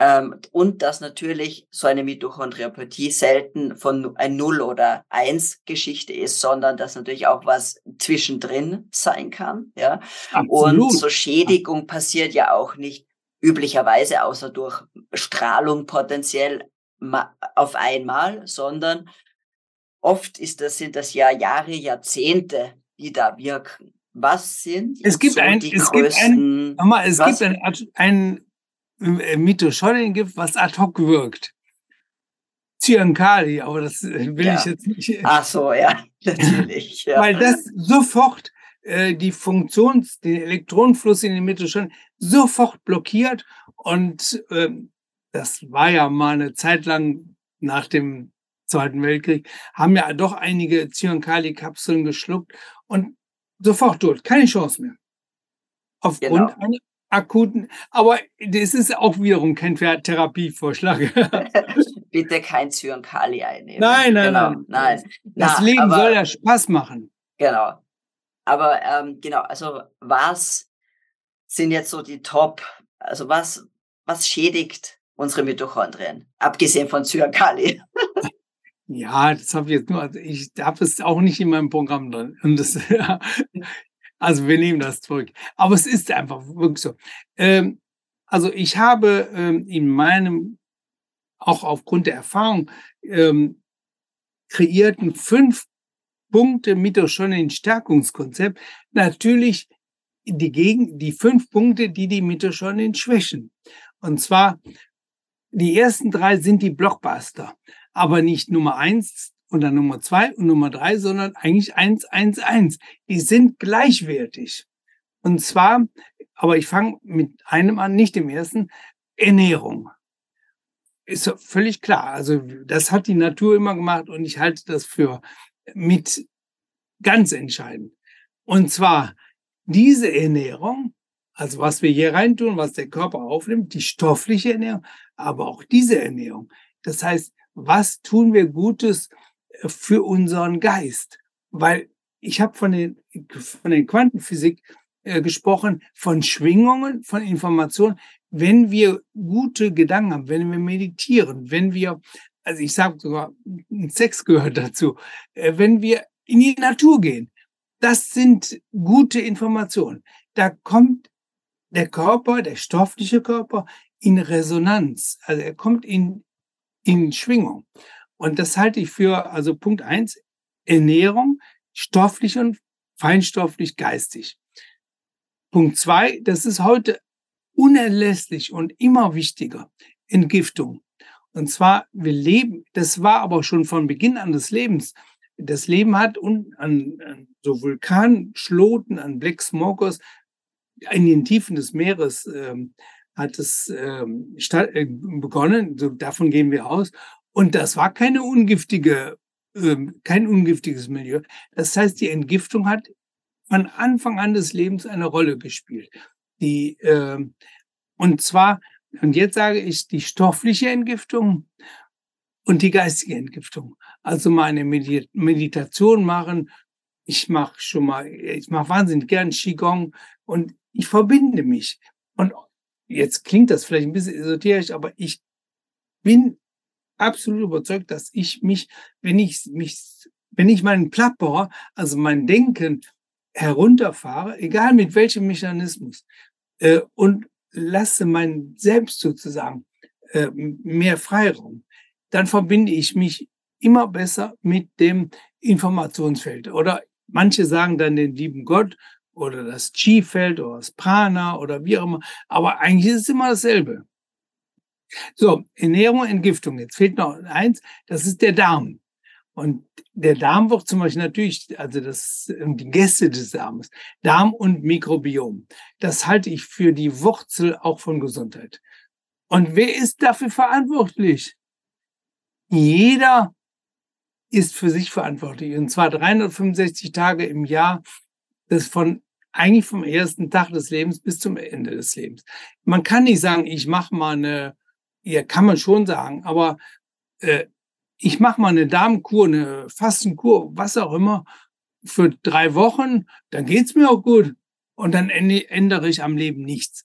Ähm, und dass natürlich so eine Mitochondriopathie selten von ein Null oder Eins Geschichte ist, sondern dass natürlich auch was zwischendrin sein kann. Ja? Absolut. Und so Schädigung passiert ja auch nicht üblicherweise, außer durch Strahlung potenziell auf einmal, sondern oft ist das, sind das ja Jahre, Jahrzehnte, die da wirken. Was sind es gibt so ein, die es größten, gibt ein, mal, es was? gibt ein, ein Mitochondrien gibt, was ad hoc wirkt. Zyankali, aber das äh, will ja. ich jetzt nicht. Ach so, ja, natürlich. Ja. Weil das sofort äh, die Funktions, den Elektronenfluss in den Mitochondrien sofort blockiert und äh, das war ja mal eine Zeit lang nach dem Zweiten Weltkrieg, haben ja doch einige Zyankali-Kapseln geschluckt und sofort tot, keine Chance mehr. Aufgrund genau. einer akuten, aber das ist auch wiederum kein Therapievorschlag. Bitte kein Zyankali einnehmen. Nein, nein, genau, nein. nein. Das Na, Leben aber, soll ja Spaß machen. Genau. Aber ähm, genau, also was sind jetzt so die Top, also was, was schädigt unsere Mitochondrien, abgesehen von Zyankali? Ja, das habe ich jetzt nur, also ich habe es auch nicht in meinem Programm drin. Und das, also wir nehmen das zurück. Aber es ist einfach wirklich so. Ähm, also ich habe ähm, in meinem, auch aufgrund der Erfahrung, ähm, kreierten fünf Punkte Mitochondrien-Stärkungskonzept natürlich die Gegen die fünf Punkte, die die Mitochondrien schwächen. Und zwar die ersten drei sind die Blockbuster, aber nicht Nummer eins, und dann Nummer zwei und Nummer drei, sondern eigentlich eins, eins, eins. Die sind gleichwertig. Und zwar, aber ich fange mit einem an, nicht dem ersten, Ernährung. ist völlig klar. Also das hat die Natur immer gemacht und ich halte das für mit ganz entscheidend. Und zwar diese Ernährung, also was wir hier reintun, was der Körper aufnimmt, die stoffliche Ernährung, aber auch diese Ernährung. Das heißt, was tun wir Gutes für unseren Geist? Weil ich habe von den von den Quantenphysik äh, gesprochen, von Schwingungen, von Informationen. Wenn wir gute Gedanken haben, wenn wir meditieren, wenn wir, also ich sage sogar, Sex gehört dazu, äh, wenn wir in die Natur gehen, das sind gute Informationen. Da kommt der Körper, der stoffliche Körper, in Resonanz. Also er kommt in, in Schwingung. Und das halte ich für, also Punkt eins, Ernährung, stofflich und feinstofflich, geistig. Punkt zwei, das ist heute unerlässlich und immer wichtiger, Entgiftung. Und zwar, wir leben, das war aber schon von Beginn an des Lebens. Das Leben hat und an, so Vulkanschloten, an Black Smokers, in den Tiefen des Meeres ähm, hat es ähm, äh, begonnen. So, davon gehen wir aus. Und das war keine ungiftige, ähm, kein ungiftiges Milieu. Das heißt, die Entgiftung hat von Anfang an des Lebens eine Rolle gespielt. Die, äh, und zwar, und jetzt sage ich, die stoffliche Entgiftung und die geistige Entgiftung. Also mal eine Meditation machen. Ich mache schon mal, ich mache wahnsinnig gern Qigong und ich verbinde mich. Und jetzt klingt das vielleicht ein bisschen esoterisch, aber ich bin absolut überzeugt, dass ich mich, wenn ich mich, wenn ich meinen Plattbauer, also mein Denken herunterfahre, egal mit welchem Mechanismus, äh, und lasse mein Selbst sozusagen äh, mehr Freiraum, dann verbinde ich mich immer besser mit dem Informationsfeld. Oder manche sagen dann den lieben Gott oder das Chi-Feld oder das Prana oder wie auch immer. Aber eigentlich ist es immer dasselbe. So, Ernährung, Entgiftung. Jetzt fehlt noch eins, das ist der Darm. Und der Darm wird zum Beispiel natürlich, also das, die Gäste des Darmes, Darm und Mikrobiom. Das halte ich für die Wurzel auch von Gesundheit. Und wer ist dafür verantwortlich? Jeder ist für sich verantwortlich. Und zwar 365 Tage im Jahr, das von eigentlich vom ersten Tag des Lebens bis zum Ende des Lebens. Man kann nicht sagen, ich mache mal eine, ja, kann man schon sagen, aber äh, ich mache mal eine Darmkur, eine Fastenkur, was auch immer, für drei Wochen, dann geht's mir auch gut. Und dann ändere ich am Leben nichts.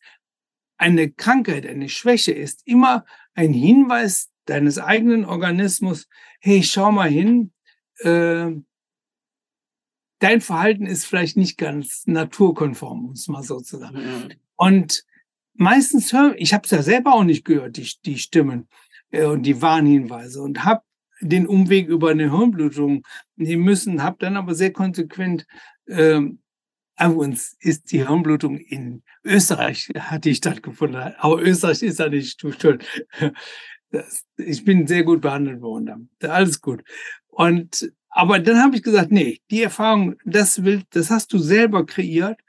Eine Krankheit, eine Schwäche ist immer ein Hinweis deines eigenen Organismus, hey, schau mal hin, äh, dein Verhalten ist vielleicht nicht ganz naturkonform, muss man sozusagen. Mhm. Und meistens höre ich habe es ja selber auch nicht gehört, die, die Stimmen äh, und die Warnhinweise und habe den Umweg über eine Hirnblutung nehmen müssen, habe dann aber sehr konsequent ähm, uns ist die Hirnblutung in Österreich hat die stattgefunden, aber Österreich ist ja nicht schuld. Das, ich bin sehr gut behandelt worden. Alles gut. Und aber dann habe ich gesagt, nee, die Erfahrung, das will, das hast du selber kreiert.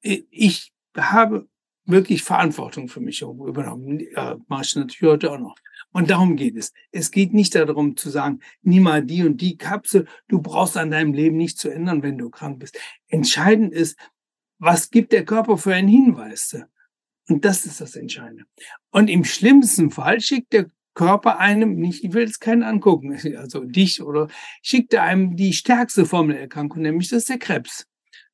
Ich habe wirklich Verantwortung für mich übernommen. Ja, mache ich natürlich heute auch noch. Und darum geht es. Es geht nicht darum zu sagen, nimm mal die und die Kapsel. Du brauchst an deinem Leben nichts zu ändern, wenn du krank bist. Entscheidend ist, was gibt der Körper für einen Hinweis? Und das ist das Entscheidende. Und im schlimmsten Fall schickt der Körper einem nicht, ich will es keinen angucken, also dich oder schickt er einem die stärkste Formelerkrankung, nämlich das ist der Krebs.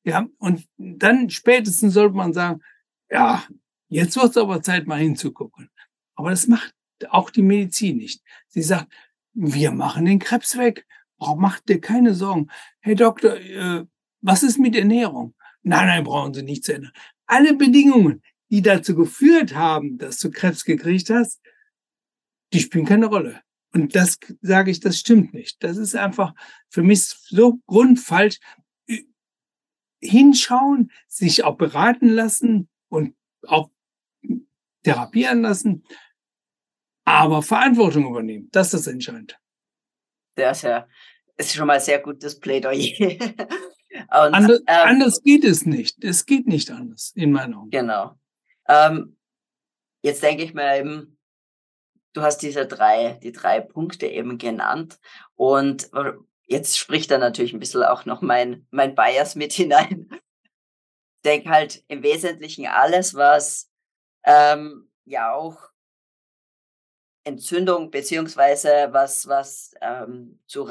Ja, und dann spätestens sollte man sagen, ja, jetzt wird es aber Zeit, mal hinzugucken. Aber das macht auch die Medizin nicht. Sie sagt, wir machen den Krebs weg. Warum macht ihr keine Sorgen? Herr Doktor, äh, was ist mit Ernährung? Nein, nein, brauchen Sie nicht zu ändern. Alle Bedingungen, die dazu geführt haben, dass du Krebs gekriegt hast, die spielen keine Rolle. Und das sage ich, das stimmt nicht. Das ist einfach für mich so grundfalsch. Hinschauen, sich auch beraten lassen und auch therapieren lassen, aber Verantwortung übernehmen. Das ist entscheidend. Sehr, sehr, ist schon mal sehr gutes Plädoyer. Und, anders, ähm, anders geht es nicht. Es geht nicht anders, in meinen Augen. Genau. Ähm, jetzt denke ich mir eben, du hast diese drei, die drei Punkte eben genannt. Und jetzt spricht da natürlich ein bisschen auch noch mein, mein Bias mit hinein. Denke halt im Wesentlichen alles, was ähm, ja auch Entzündung beziehungsweise was, was ähm, zu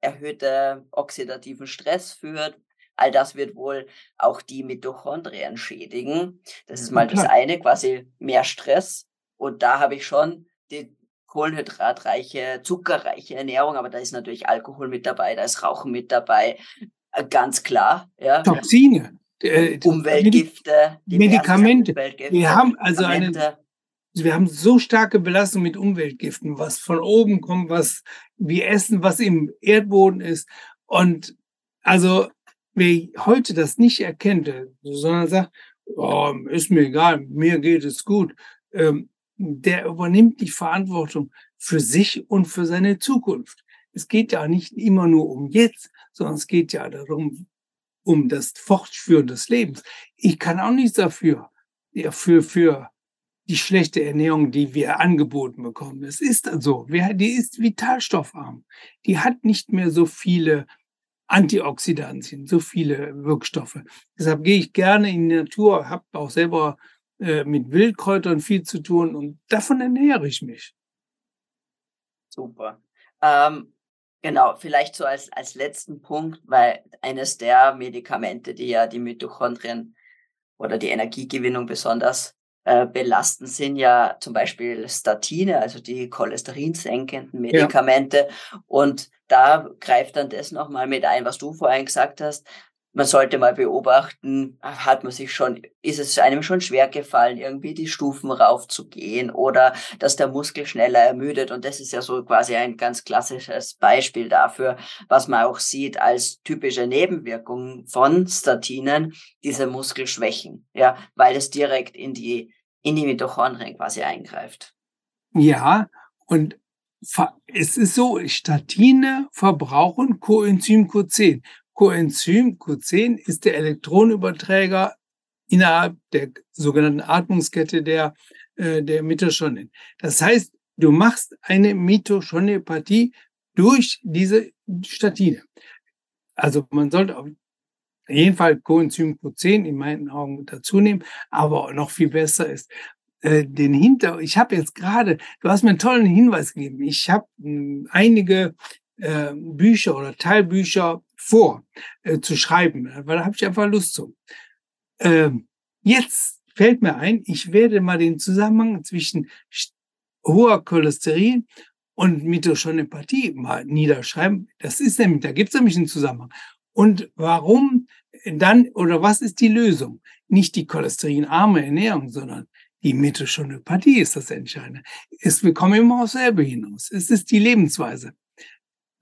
erhöhter oxidativen Stress führt. All das wird wohl auch die Mitochondrien schädigen. Das ist mal das eine, quasi mehr Stress. Und da habe ich schon die kohlenhydratreiche, zuckerreiche Ernährung, aber da ist natürlich Alkohol mit dabei, da ist Rauchen mit dabei, äh, ganz klar. Ja. Toxine. Äh, Umweltgifte, Medikamente. Umweltgifte, wir haben also eine, wir haben so starke Belastung mit Umweltgiften, was von oben kommt, was wir essen, was im Erdboden ist. Und also, wer heute das nicht erkennt, sondern sagt, oh, ist mir egal, mir geht es gut, ähm, der übernimmt die Verantwortung für sich und für seine Zukunft. Es geht ja nicht immer nur um jetzt, sondern es geht ja darum, um das Fortführen des Lebens. Ich kann auch nichts dafür, für, für die schlechte Ernährung, die wir angeboten bekommen. Es ist so. Die ist vitalstoffarm. Die hat nicht mehr so viele Antioxidantien, so viele Wirkstoffe. Deshalb gehe ich gerne in die Natur, habe auch selber äh, mit Wildkräutern viel zu tun und davon ernähre ich mich. Super. Ähm, genau, vielleicht so als, als letzten Punkt, weil eines der Medikamente, die ja die Mitochondrien oder die Energiegewinnung besonders äh, belasten, sind ja zum Beispiel Statine, also die cholesterinsenkenden Medikamente. Ja. Und da greift dann das nochmal mit ein, was du vorhin gesagt hast man sollte mal beobachten, hat man sich schon, ist es einem schon schwer gefallen, irgendwie die Stufen raufzugehen oder dass der Muskel schneller ermüdet. Und das ist ja so quasi ein ganz klassisches Beispiel dafür, was man auch sieht als typische Nebenwirkung von Statinen, diese Muskelschwächen, ja, weil es direkt in die, in die Mitochondrien quasi eingreift. Ja, und es ist so, Statine verbrauchen Coenzym Q10. Coenzym Q10 ist der Elektronenüberträger innerhalb der sogenannten Atmungskette der, äh, der Mitochondrien. Das heißt, du machst eine Mitochondriopathie durch diese Statine. Also man sollte auf jeden Fall Coenzym Q10 in meinen Augen dazu nehmen, aber noch viel besser ist, äh, den Hinter, ich habe jetzt gerade, du hast mir einen tollen Hinweis gegeben. Ich habe hm, einige äh, Bücher oder Teilbücher vor äh, zu schreiben, weil da habe ich einfach Lust zu. Ähm, jetzt fällt mir ein, ich werde mal den Zusammenhang zwischen hoher Cholesterin und Mitochondriopathie mal niederschreiben. Das ist nämlich, da gibt es nämlich einen Zusammenhang. Und warum dann oder was ist die Lösung? Nicht die cholesterinarme Ernährung, sondern die Mitochondriopathie ist das Entscheidende. Es, wir kommen immer aufs selbe hinaus. Es ist die Lebensweise.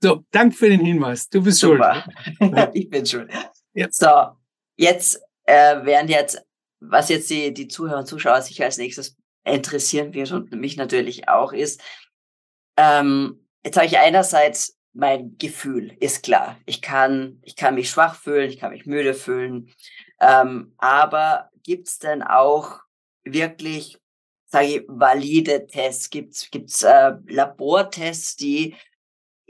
So, danke für den Hinweis. Du bist Super. schuld. ich bin schuld. Ja. So, jetzt äh, während jetzt, was jetzt die, die Zuhörer und Zuschauer sich als nächstes interessieren wird und mich natürlich auch ist, ähm, jetzt habe ich einerseits mein Gefühl, ist klar. Ich kann, ich kann mich schwach fühlen, ich kann mich müde fühlen. Ähm, aber gibt's denn auch wirklich, sage ich, valide Tests? Gibt's gibt's äh, Labortests, die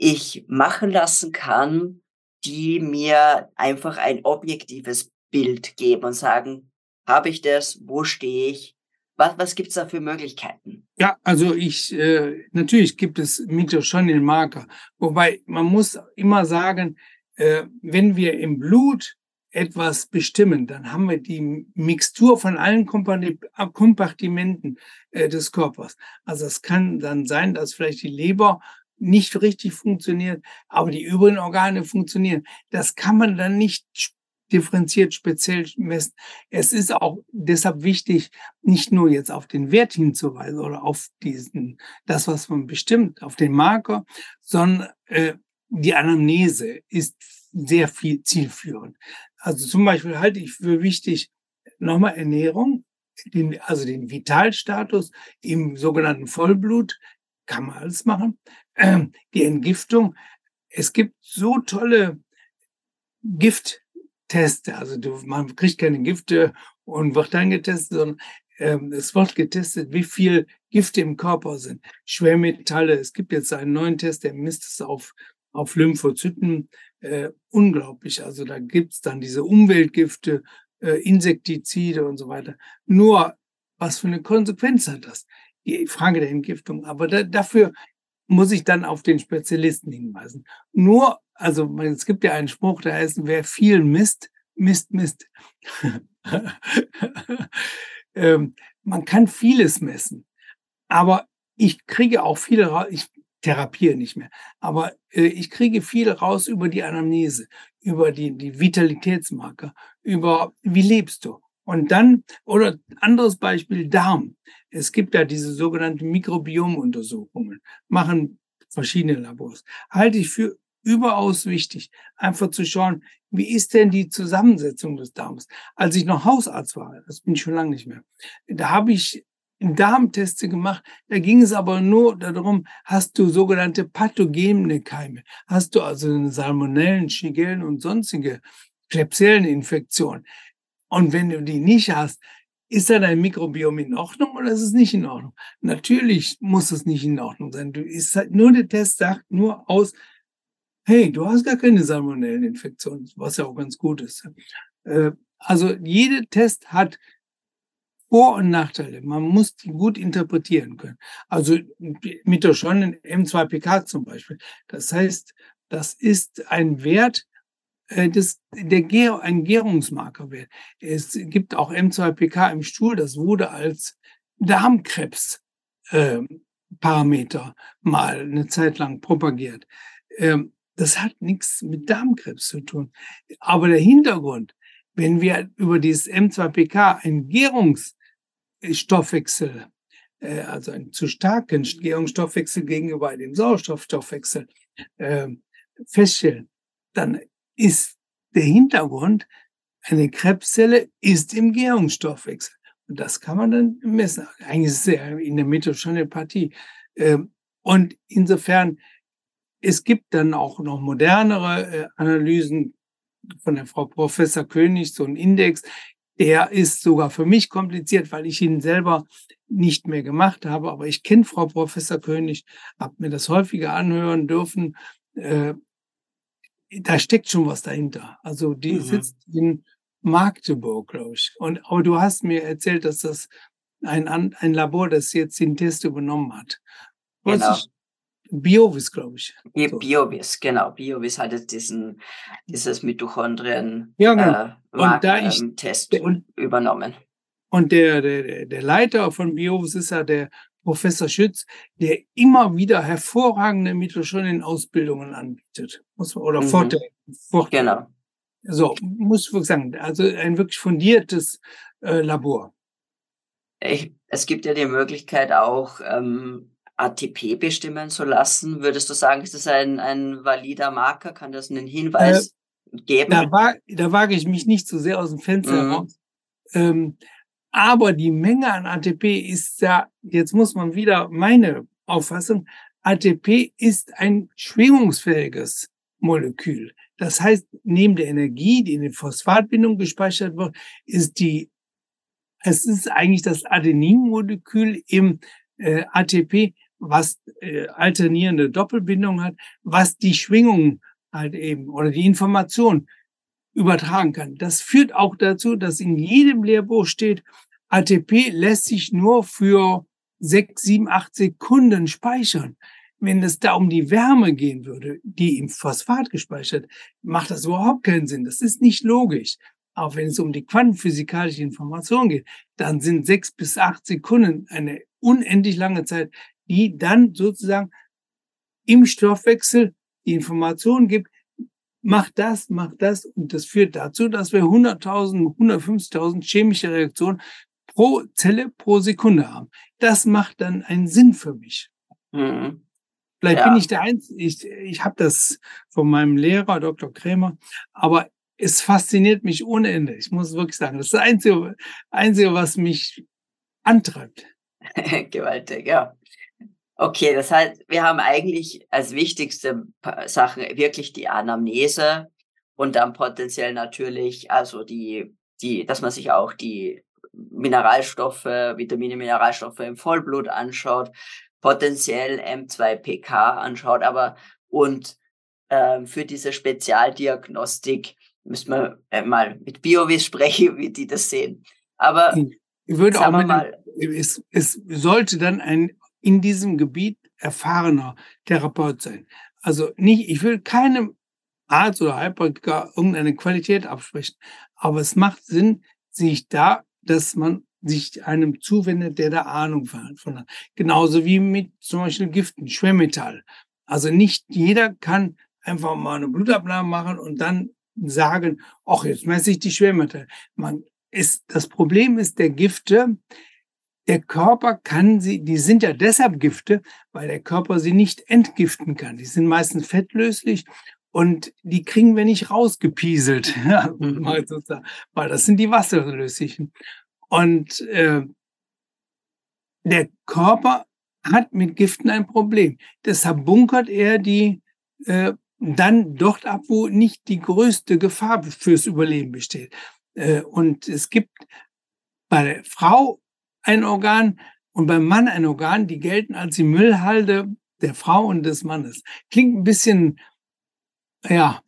ich machen lassen kann, die mir einfach ein objektives Bild geben und sagen, habe ich das, wo stehe ich, was, was gibt es da für Möglichkeiten? Ja, also ich, äh, natürlich gibt es Mitochondrienmarker, wobei man muss immer sagen, äh, wenn wir im Blut etwas bestimmen, dann haben wir die Mixtur von allen Kompartimenten äh, des Körpers. Also es kann dann sein, dass vielleicht die Leber nicht richtig funktioniert, aber die übrigen Organe funktionieren. Das kann man dann nicht differenziert speziell messen. Es ist auch deshalb wichtig, nicht nur jetzt auf den Wert hinzuweisen oder auf diesen, das, was man bestimmt, auf den Marker, sondern äh, die Anamnese ist sehr viel zielführend. Also zum Beispiel halte ich für wichtig, nochmal Ernährung, den, also den Vitalstatus im sogenannten Vollblut, kann man alles machen. Ähm, die Entgiftung. Es gibt so tolle Giftteste. Also du, man kriegt keine Gifte und wird dann getestet, sondern ähm, es wird getestet, wie viel Gifte im Körper sind, Schwermetalle. Es gibt jetzt einen neuen Test, der misst es auf, auf Lymphozyten. Äh, unglaublich. Also da gibt's dann diese Umweltgifte, äh, Insektizide und so weiter. Nur, was für eine Konsequenz hat das? Die Frage der Entgiftung. Aber da, dafür muss ich dann auf den Spezialisten hinweisen. Nur, also es gibt ja einen Spruch, der heißt, wer viel misst, misst, misst. ähm, man kann vieles messen, aber ich kriege auch viele raus, ich therapiere nicht mehr, aber äh, ich kriege viel raus über die Anamnese, über die, die Vitalitätsmarker, über wie lebst du. Und dann, oder anderes Beispiel, Darm. Es gibt ja diese sogenannten Mikrobiomuntersuchungen, machen verschiedene Labors. Halte ich für überaus wichtig, einfach zu schauen, wie ist denn die Zusammensetzung des Darms? Als ich noch Hausarzt war, das bin ich schon lange nicht mehr, da habe ich Darmteste gemacht. Da ging es aber nur darum, hast du sogenannte pathogene Keime? Hast du also Salmonellen, Shigellen und sonstige Klebsielleninfektionen? Und wenn du die nicht hast, ist dann dein Mikrobiom in Ordnung oder ist es nicht in Ordnung? Natürlich muss es nicht in Ordnung sein. Du ist halt nur der Test sagt nur aus, hey, du hast gar keine Salmonelleninfektion, was ja auch ganz gut ist. Äh, also jeder Test hat vor- und Nachteile. Man muss die gut interpretieren können. Also mit der schon M2PK zum Beispiel. Das heißt, das ist ein Wert, das, der Gär, ein Gärungsmarkerwert. Es gibt auch M2PK im Stuhl, das wurde als Darmkrebs äh, Parameter mal eine Zeit lang propagiert. Ähm, das hat nichts mit Darmkrebs zu tun. Aber der Hintergrund, wenn wir über dieses M2PK ein Gärungsstoffwechsel, äh, also einen zu starken Gärungsstoffwechsel gegenüber dem Sauerstoffstoffwechsel äh, feststellen, dann ist der Hintergrund, eine Krebszelle ist im Gärungsstoffwechsel. Und das kann man dann messen. Eigentlich ist es ja in der Mitte schon eine Partie. Ähm, und insofern, es gibt dann auch noch modernere äh, Analysen von der Frau Professor König, so ein Index. Der ist sogar für mich kompliziert, weil ich ihn selber nicht mehr gemacht habe. Aber ich kenne Frau Professor König, habe mir das häufiger anhören dürfen. Da steckt schon was dahinter. Also die mhm. sitzt in Magdeburg, glaube ich. Und aber du hast mir erzählt, dass das ein, ein Labor, das jetzt den Test übernommen hat. Was genau. Ich, Biovis, glaube ich. So. Biovis, genau. Biovis hat jetzt diesen, dieses Mitochondrien ja, genau. äh, und da ich, ähm, übernommen. Und der, der, der Leiter von Biovis ist ja der Professor Schütz, der immer wieder hervorragende Mitochondrien-Ausbildungen anbietet. Muss man, oder mhm. Vorträge. Genau. So, muss ich wirklich sagen, also ein wirklich fundiertes äh, Labor. Ich, es gibt ja die Möglichkeit auch, ähm, ATP bestimmen zu lassen. Würdest du sagen, ist das ein, ein valider Marker? Kann das einen Hinweis äh, geben? Da, war, da wage ich mich nicht so sehr aus dem Fenster mhm. raus. Ähm, aber die Menge an ATP ist ja, jetzt muss man wieder meine Auffassung, ATP ist ein schwingungsfähiges Molekül. Das heißt, neben der Energie, die in der Phosphatbindung gespeichert wird, ist die, es ist eigentlich das Adeninmolekül im äh, ATP, was äh, alternierende Doppelbindung hat, was die Schwingung halt eben oder die Information übertragen kann. Das führt auch dazu, dass in jedem Lehrbuch steht, ATP lässt sich nur für sechs, sieben, acht Sekunden speichern. Wenn es da um die Wärme gehen würde, die im Phosphat gespeichert, macht das überhaupt keinen Sinn. Das ist nicht logisch. Auch wenn es um die quantenphysikalische Information geht, dann sind sechs bis acht Sekunden eine unendlich lange Zeit, die dann sozusagen im Stoffwechsel die Information gibt, macht das, macht das. Und das führt dazu, dass wir 100.000, 150.000 chemische Reaktionen pro Zelle pro Sekunde haben. Das macht dann einen Sinn für mich. Mhm. Vielleicht ja. bin ich der Einzige, ich, ich habe das von meinem Lehrer, Dr. Krämer, aber es fasziniert mich ohne Ende. Ich muss wirklich sagen, das ist das Einzige, Einzige was mich antreibt. Gewaltig, ja. Okay, das heißt, wir haben eigentlich als wichtigste Sache wirklich die Anamnese und dann potenziell natürlich, also die, die, dass man sich auch die Mineralstoffe, Vitamine, Mineralstoffe im Vollblut anschaut, potenziell M2PK anschaut, aber und äh, für diese Spezialdiagnostik müssen wir äh, mal mit BioWis sprechen, wie die das sehen. Aber ich würde auch mal, es, es sollte dann ein in diesem Gebiet erfahrener Therapeut sein. Also nicht, ich will keinem Arzt oder Heilpraktiker irgendeine Qualität absprechen, aber es macht Sinn, sich da, dass man sich einem zuwendet, der da Ahnung von hat. Genauso wie mit zum Beispiel Giften, Schwermetall. Also nicht jeder kann einfach mal eine Blutabnahme machen und dann sagen, ach, jetzt messe ich die Schwermetalle. Man ist, das Problem ist der Gifte. Der Körper kann sie, die sind ja deshalb Gifte, weil der Körper sie nicht entgiften kann. Die sind meistens fettlöslich und die kriegen wir nicht rausgepieselt, mhm. weil das sind die wasserlöslichen. Und äh, der Körper hat mit Giften ein Problem. Deshalb bunkert er die äh, dann dort ab, wo nicht die größte Gefahr fürs Überleben besteht. Äh, und es gibt bei der Frau ein Organ und beim Mann ein Organ, die gelten als die Müllhalde der Frau und des Mannes. Klingt ein bisschen, ja,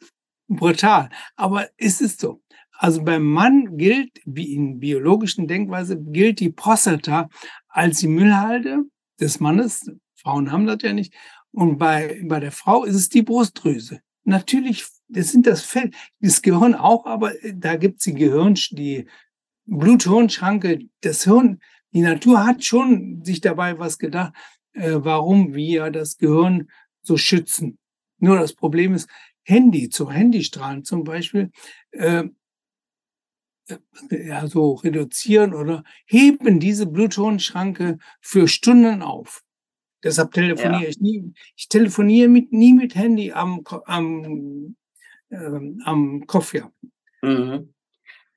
brutal, aber es ist so. Also beim Mann gilt, wie in biologischen Denkweise, gilt die Prostata als die Müllhalde des Mannes. Frauen haben das ja nicht. Und bei, bei der Frau ist es die Brustdrüse. Natürlich, das sind das Fell, das Gehirn auch, aber da gibt's die Gehirn, die Bluthirnschranke, das Hirn, die Natur hat schon sich dabei was gedacht, äh, warum wir das Gehirn so schützen. Nur das Problem ist, Handy, zu Handystrahlen zum Beispiel, äh, ja, so reduzieren oder heben diese Bluthirnschranke für Stunden auf. Deshalb telefoniere ja. ich nie. Ich telefoniere mit, nie mit Handy am, am, ähm, am Kopf, ja. Mhm.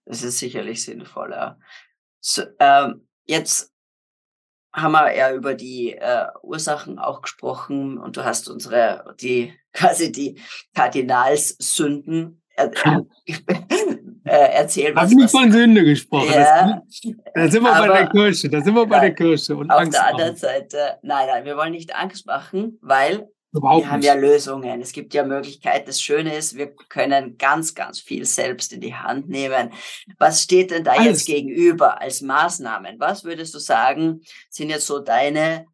Das ist sicherlich sinnvoll, ja. So, ähm, jetzt haben wir ja über die äh, Ursachen auch gesprochen und du hast unsere, die, quasi die Kardinalssünden äh, äh, erzählt. Hast nicht von Sünde gesprochen. Ja, da sind wir bei der Kirche, da sind wir bei der Kirche. Und auf Angst der anderen Seite, nein, nein, wir wollen nicht Angst machen, weil Überhaupt wir haben nicht. ja Lösungen. Es gibt ja Möglichkeiten. Das Schöne ist, wir können ganz, ganz viel selbst in die Hand nehmen. Was steht denn da Alles. jetzt gegenüber als Maßnahmen? Was würdest du sagen, sind jetzt so deine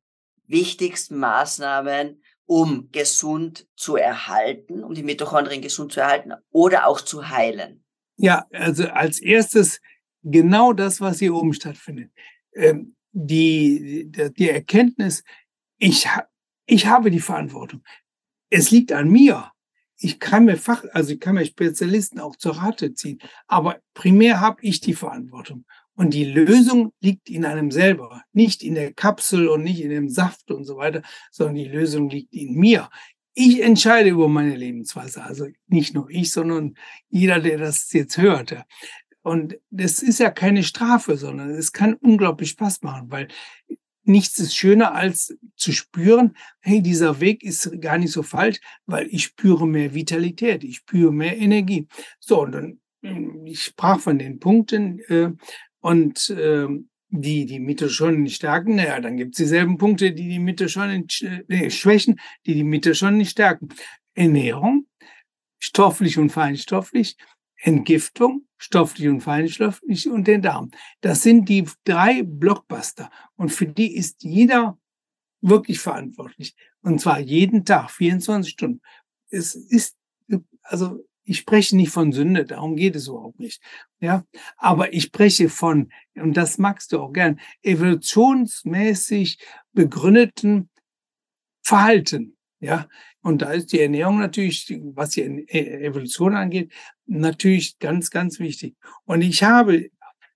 wichtigsten Maßnahmen, um gesund zu erhalten, um die Mitochondrien gesund zu erhalten oder auch zu heilen? Ja, also als erstes genau das, was hier oben stattfindet. Ähm, die, die Erkenntnis, ich, ich habe die Verantwortung. Es liegt an mir. Ich kann mir Fach, also ich kann mir Spezialisten auch zur Rate ziehen. Aber primär habe ich die Verantwortung. Und die Lösung liegt in einem selber, nicht in der Kapsel und nicht in dem Saft und so weiter, sondern die Lösung liegt in mir. Ich entscheide über meine Lebensweise. Also nicht nur ich, sondern jeder, der das jetzt hört. Und das ist ja keine Strafe, sondern es kann unglaublich Spaß machen, weil nichts ist schöner als zu spüren, hey, dieser Weg ist gar nicht so falsch, weil ich spüre mehr Vitalität, ich spüre mehr Energie. So, und dann, hm, ich sprach von den Punkten äh, und äh, die die Mitochondrien stärken, naja, dann gibt es dieselben Punkte, die die Mitochondrien äh, nee, schwächen, die die Mitochondrien stärken. Ernährung, stofflich und feinstofflich, Entgiftung, stofflich und feinstofflich und den Darm. Das sind die drei Blockbuster. Und für die ist jeder wirklich verantwortlich. Und zwar jeden Tag, 24 Stunden. Es ist, also ich spreche nicht von Sünde, darum geht es überhaupt nicht. Ja, aber ich spreche von, und das magst du auch gern, evolutionsmäßig begründeten Verhalten. Ja, und da ist die Ernährung natürlich, was die Evolution angeht, natürlich ganz, ganz wichtig. Und ich habe,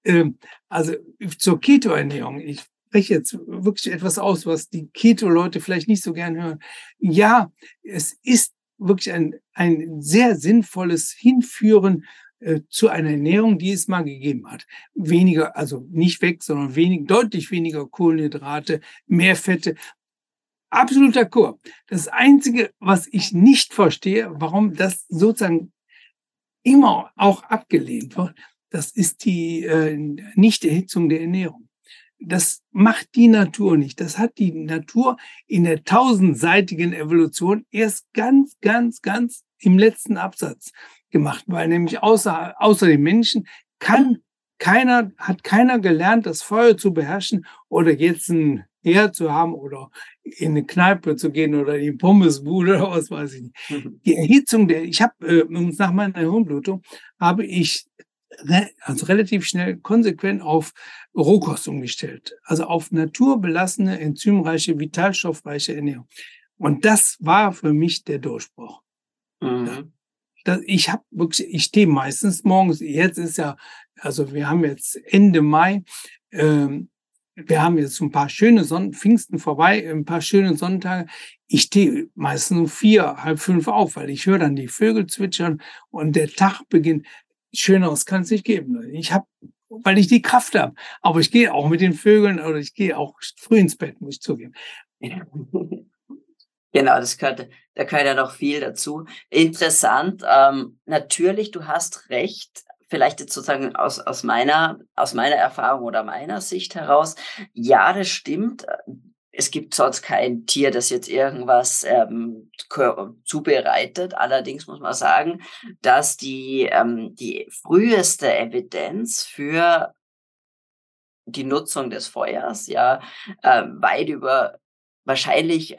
äh, also zur Keto-Ernährung, ich spreche jetzt wirklich etwas aus, was die Keto-Leute vielleicht nicht so gern hören. Ja, es ist wirklich ein, ein sehr sinnvolles Hinführen äh, zu einer Ernährung, die es mal gegeben hat. Weniger, also nicht weg, sondern wenig, deutlich weniger Kohlenhydrate, mehr Fette. Absoluter Chor. Das Einzige, was ich nicht verstehe, warum das sozusagen immer auch abgelehnt wird, Das ist die äh, Nichterhitzung der Ernährung. Das macht die Natur nicht. Das hat die Natur in der tausendseitigen Evolution erst ganz, ganz, ganz im letzten Absatz gemacht, weil nämlich außer, außer den Menschen kann keiner, hat keiner gelernt, das Feuer zu beherrschen oder jetzt ein Herd zu haben oder in eine Kneipe zu gehen oder in die Pommesbude oder was weiß ich nicht. Mhm. Die Erhitzung der, ich habe äh, nach meiner Hirnblutung habe ich re, also relativ schnell konsequent auf Rohkost umgestellt, also auf naturbelassene, enzymreiche, vitalstoffreiche Ernährung. Und das war für mich der Durchbruch. Mhm. Das, ich habe wirklich, ich stehe meistens morgens, jetzt ist ja, also wir haben jetzt Ende Mai, ähm, wir haben jetzt ein paar schöne Sonnen, Pfingsten vorbei, ein paar schöne Sonntage. Ich stehe meistens um vier, halb fünf auf, weil ich höre dann die Vögel zwitschern und der Tag beginnt. Schöneres kann es nicht geben. Ich habe, weil ich die Kraft habe. Aber ich gehe auch mit den Vögeln oder ich gehe auch früh ins Bett, muss ich zugeben. Genau, das gehört, da gehört ja noch viel dazu. Interessant. Ähm, natürlich, du hast recht vielleicht jetzt sozusagen aus, aus meiner, aus meiner Erfahrung oder meiner Sicht heraus, ja, das stimmt. Es gibt sonst kein Tier, das jetzt irgendwas ähm, zubereitet. Allerdings muss man sagen, dass die, ähm, die früheste Evidenz für die Nutzung des Feuers ja äh, weit über wahrscheinlich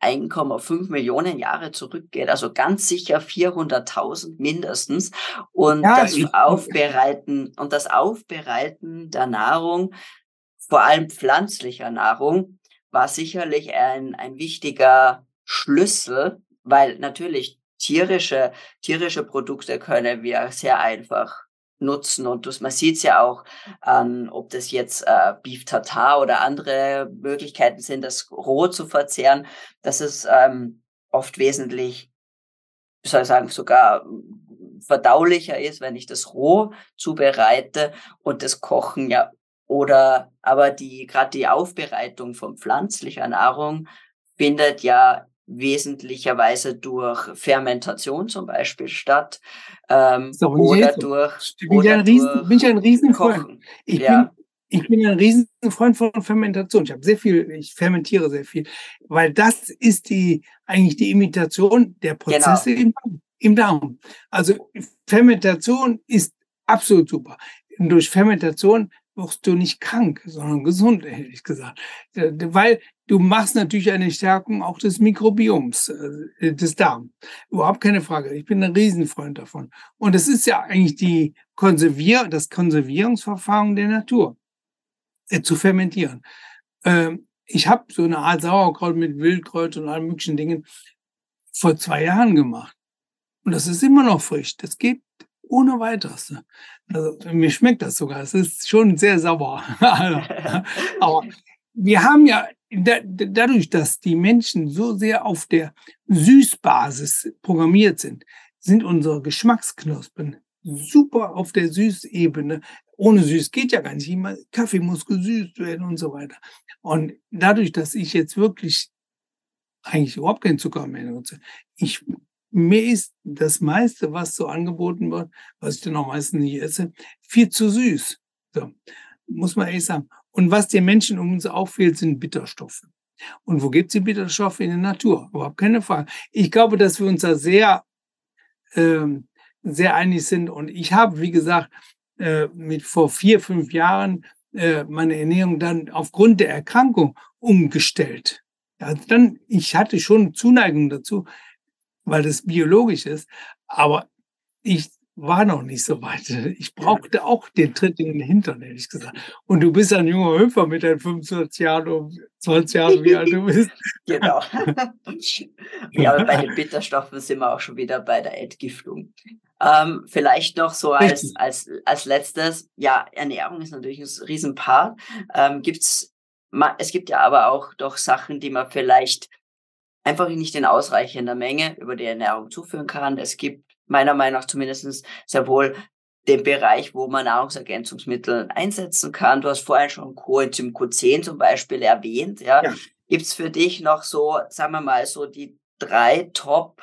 1,5 Millionen Jahre zurückgeht, also ganz sicher 400.000 mindestens. Und ja, das Aufbereiten und das Aufbereiten der Nahrung, vor allem pflanzlicher Nahrung, war sicherlich ein, ein wichtiger Schlüssel, weil natürlich tierische, tierische Produkte können wir sehr einfach nutzen. Und das, man sieht es ja auch, ähm, ob das jetzt äh, Beef Tartar oder andere Möglichkeiten sind, das roh zu verzehren, dass es ähm, oft wesentlich, soll ich sagen, sogar verdaulicher ist, wenn ich das roh zubereite und das Kochen ja oder aber die gerade die Aufbereitung von pflanzlicher Nahrung findet ja wesentlicherweise durch Fermentation zum Beispiel statt ähm, oder so. durch bin oder ich ein Riesen, bin ich ein Riesenfreund. Ich ja. bin ich bin ein Riesenfreund von Fermentation. Ich habe sehr viel, ich fermentiere sehr viel, weil das ist die eigentlich die Imitation der Prozesse genau. im, im Darm. Also Fermentation ist absolut super. Und durch Fermentation wirst du nicht krank, sondern gesund, ehrlich gesagt. Weil du machst natürlich eine Stärkung auch des Mikrobioms, äh, des Darms. Überhaupt keine Frage. Ich bin ein Riesenfreund davon. Und es ist ja eigentlich die Konservier das Konservierungsverfahren der Natur, äh, zu fermentieren. Ähm, ich habe so eine Art Sauerkraut mit Wildkräut und allen möglichen Dingen vor zwei Jahren gemacht. Und das ist immer noch frisch. Das geht ohne weiteres. Also, mir schmeckt das sogar. Es ist schon sehr sauer. Aber wir haben ja da, dadurch, dass die Menschen so sehr auf der Süßbasis programmiert sind, sind unsere Geschmacksknospen super auf der Süßebene. Ohne Süß geht ja gar nicht. Immer Kaffee muss gesüßt werden und so weiter. Und dadurch, dass ich jetzt wirklich eigentlich überhaupt keinen Zucker mehr nutze, ich mir ist das meiste, was so angeboten wird, was ich dann auch meistens nicht esse, viel zu süß. So, muss man ehrlich sagen. Und was den Menschen um uns auffehlt, sind Bitterstoffe. Und wo gibt es die Bitterstoffe? In der Natur. Überhaupt keine Frage. Ich glaube, dass wir uns da sehr, ähm, sehr einig sind. Und ich habe, wie gesagt, äh, mit vor vier, fünf Jahren äh, meine Ernährung dann aufgrund der Erkrankung umgestellt. Also dann, ich hatte schon Zuneigung dazu, weil das biologisch ist. Aber ich war noch nicht so weit. Ich brauchte auch den Tritt in den Hintern, ehrlich gesagt. Und du bist ein junger Hüpfer mit deinen 25 Jahren und 20 Jahren, wie alt du bist. genau. ja, aber bei den Bitterstoffen sind wir auch schon wieder bei der Entgiftung. Ähm, vielleicht noch so als, als, als letztes, ja, Ernährung ist natürlich ein Riesenpart. Ähm, gibt's, es gibt ja aber auch doch Sachen, die man vielleicht einfach nicht in ausreichender Menge über die Ernährung zuführen kann. Es gibt meiner Meinung nach zumindest sehr wohl den Bereich, wo man Nahrungsergänzungsmittel einsetzen kann. Du hast vorhin schon Coenzym Q10 zum Beispiel erwähnt. Ja. ja. Gibt es für dich noch so, sagen wir mal, so die drei Top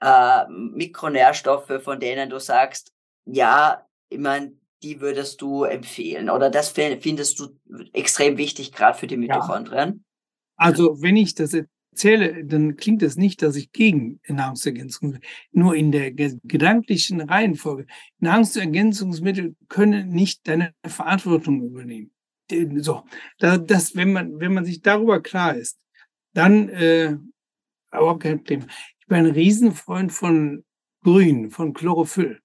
äh, Mikronährstoffe, von denen du sagst, ja, ich meine, die würdest du empfehlen? Oder das findest du extrem wichtig, gerade für die Mitochondrien? Ja. Also, wenn ich das erzähle, dann klingt es das nicht, dass ich gegen Nahrungsergänzungsmittel, nur in der gedanklichen Reihenfolge. Nahrungsergänzungsmittel können nicht deine Verantwortung übernehmen. So, das, wenn man, wenn man sich darüber klar ist, dann äh, überhaupt kein Problem. Ich bin ein Riesenfreund von Grün, von Chlorophyll.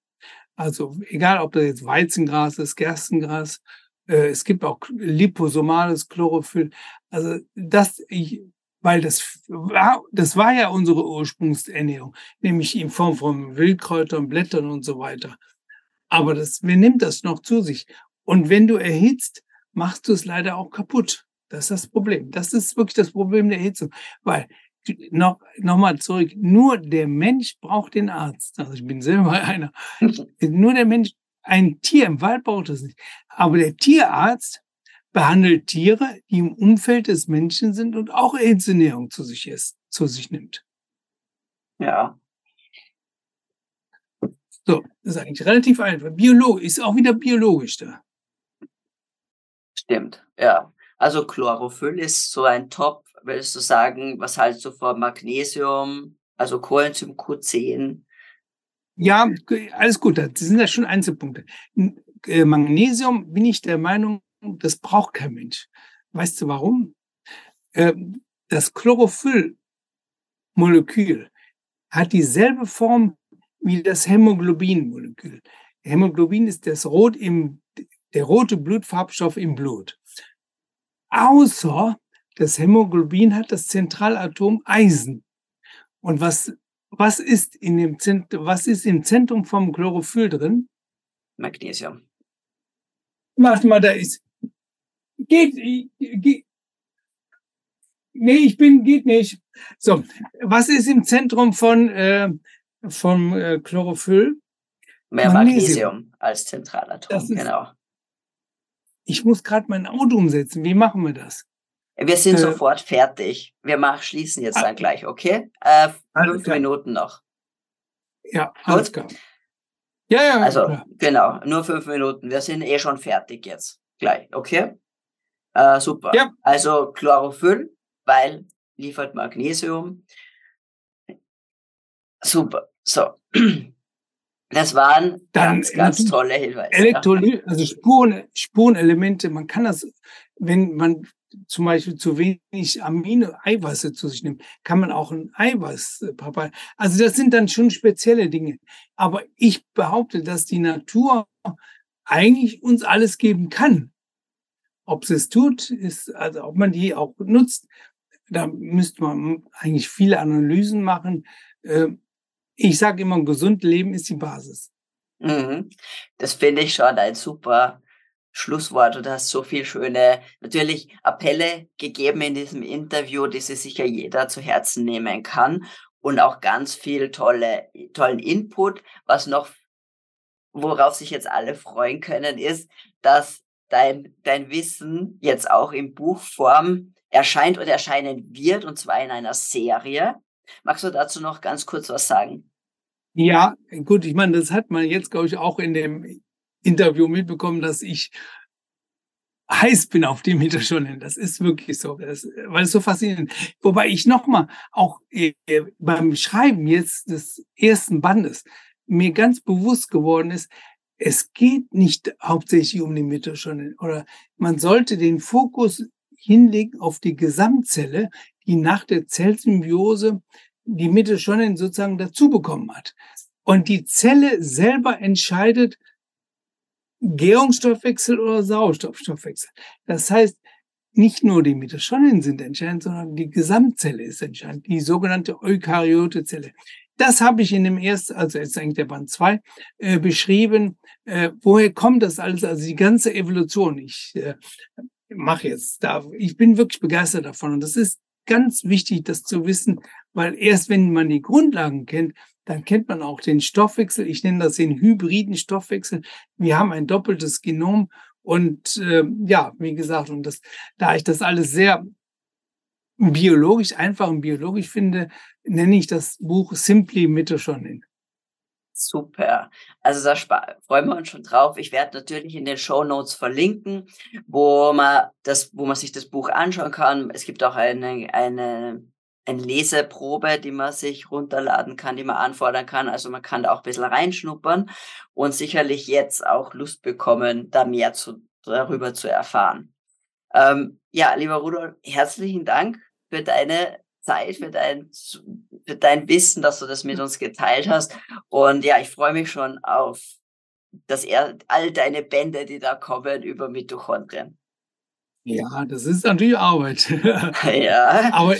Also egal, ob das jetzt Weizengras ist, Gerstengras, äh, es gibt auch liposomales Chlorophyll. Also das, ich, weil das war, das war ja unsere Ursprungsernährung, nämlich in Form von Wildkräutern, Blättern und so weiter. Aber das, wer nimmt das noch zu sich? Und wenn du erhitzt, machst du es leider auch kaputt. Das ist das Problem. Das ist wirklich das Problem der Erhitzung. Weil noch, noch mal zurück. Nur der Mensch braucht den Arzt. Also ich bin selber einer. Nur der Mensch, ein Tier im Wald braucht es nicht. Aber der Tierarzt behandelt Tiere, die im Umfeld des Menschen sind und auch Aids-Ernährung zu sich ist, zu sich nimmt. Ja. So, das ist eigentlich relativ einfach. Biologisch ist auch wieder biologisch da. Stimmt, ja. Also Chlorophyll ist so ein Top würdest du sagen, was hältst du von Magnesium, also Coenzym Q10? Ja, alles gut, das sind ja schon Einzelpunkte. Äh, Magnesium bin ich der Meinung, das braucht kein Mensch. Weißt du warum? Ähm, das Chlorophyll-Molekül hat dieselbe Form wie das Hämoglobin-Molekül. Hämoglobin ist das Rot im, der rote Blutfarbstoff im Blut. Außer das Hämoglobin hat das Zentralatom Eisen. Und was, was ist in dem Zentrum, was ist im Zentrum vom Chlorophyll drin? Magnesium. Warte mal, da ist. Geht, geht. Nee, ich bin, geht nicht. So, was ist im Zentrum von, äh, vom äh, Chlorophyll? Mehr Magnesium, Magnesium als Zentralatom, genau. Ich muss gerade mein Auto umsetzen. Wie machen wir das? Wir sind äh, sofort fertig. Wir machen, schließen jetzt dann gleich, okay? Äh, fünf klar. Minuten noch. Ja, alles klar. Ja, ja. Also, klar. genau, nur fünf Minuten. Wir sind eh schon fertig jetzt. Gleich, okay? Äh, super. Ja. Also Chlorophyll, weil liefert Magnesium. Super. So. Das waren Dann ganz, ganz tolle Hinweise. Elektrolyt, also Spuren, Spurenelemente, man kann das, wenn man zum Beispiel zu wenig Amino-Eiweiße zu sich nimmt, kann man auch ein Eiweiß äh, Also das sind dann schon spezielle Dinge. Aber ich behaupte, dass die Natur eigentlich uns alles geben kann. Ob sie es tut, ist, also ob man die auch nutzt, da müsste man eigentlich viele Analysen machen. Ähm, ich sage immer, ein gesund Leben ist die Basis. Mhm. Das finde ich schon ein super Schlusswort. Du hast so viel schöne, natürlich Appelle gegeben in diesem Interview, die sich sicher jeder zu Herzen nehmen kann und auch ganz viel tolle, tollen Input. Was noch, worauf sich jetzt alle freuen können, ist, dass dein, dein Wissen jetzt auch in Buchform erscheint und erscheinen wird, und zwar in einer Serie. Magst du dazu noch ganz kurz was sagen? Ja, gut, ich meine, das hat man jetzt, glaube ich, auch in dem Interview mitbekommen, dass ich heiß bin auf die Metajournal. Das ist wirklich so, das, weil es so faszinierend. Wobei ich nochmal auch äh, beim Schreiben jetzt des ersten Bandes mir ganz bewusst geworden ist, es geht nicht hauptsächlich um die Mitochondrien oder man sollte den Fokus hinlegen auf die Gesamtzelle, die nach der Zellsymbiose die Mitochondrien sozusagen dazu bekommen hat. Und die Zelle selber entscheidet, Gärungsstoffwechsel oder Sauerstoffstoffwechsel. Das heißt, nicht nur die Mitochondrien sind entscheidend, sondern die Gesamtzelle ist entscheidend, die sogenannte Eukaryotezelle. Das habe ich in dem ersten, also jetzt eigentlich der Band 2, äh, beschrieben. Äh, woher kommt das alles? Also die ganze Evolution. Ich äh, mache jetzt da, ich bin wirklich begeistert davon. Und das ist ganz wichtig, das zu wissen, weil erst wenn man die Grundlagen kennt, dann kennt man auch den Stoffwechsel. Ich nenne das den hybriden Stoffwechsel. Wir haben ein doppeltes Genom und äh, ja, wie gesagt, und das, da ich das alles sehr biologisch, einfach und biologisch finde, nenne ich das Buch Simply Mitochondrien. Super. Also da freuen wir uns schon drauf. Ich werde natürlich in den Show Notes verlinken, wo man das, wo man sich das Buch anschauen kann. Es gibt auch eine, eine, eine Leseprobe, die man sich runterladen kann, die man anfordern kann. Also man kann da auch ein bisschen reinschnuppern und sicherlich jetzt auch Lust bekommen, da mehr zu, darüber zu erfahren. Ähm, ja, lieber Rudolf, herzlichen Dank für deine Zeit, für dein, für dein Wissen, dass du das mit uns geteilt hast. Und ja, ich freue mich schon auf das all deine Bände, die da kommen über Mitochondrien. Ja, das ist natürlich Arbeit. ja. Aber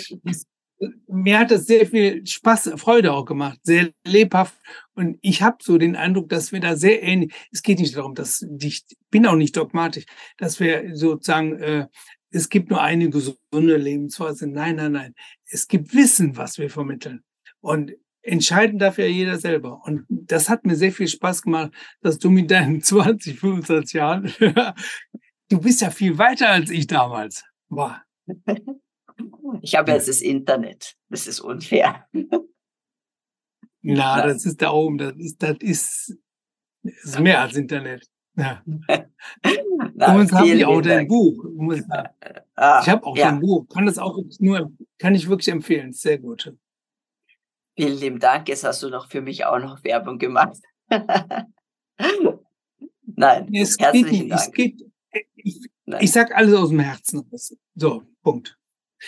mir hat das sehr viel Spaß, Freude auch gemacht, sehr lebhaft. Und ich habe so den Eindruck, dass wir da sehr ähnlich, es geht nicht darum, dass ich bin auch nicht dogmatisch, dass wir sozusagen äh, es gibt nur eine gesunde Lebensweise. Nein, nein, nein. Es gibt Wissen, was wir vermitteln. Und entscheiden darf ja jeder selber. Und das hat mir sehr viel Spaß gemacht, dass du mit deinen 20, 25 Jahren, du bist ja viel weiter als ich damals war. Ich habe jetzt das Internet. Das ist unfair. Na, das ist da oben. Das ist, das ist, das ist mehr als Internet. Ja. Na, und habe ich auch dein Buch. Ah, ich habe auch ja. dein Buch. Kann das auch nur, kann ich wirklich empfehlen. Sehr gut. Vielen lieben Dank. Jetzt hast du noch für mich auch noch Werbung gemacht. Nein, es geht nicht. Dank. Es geht, ich, ich sag alles aus dem Herzen. So, Punkt.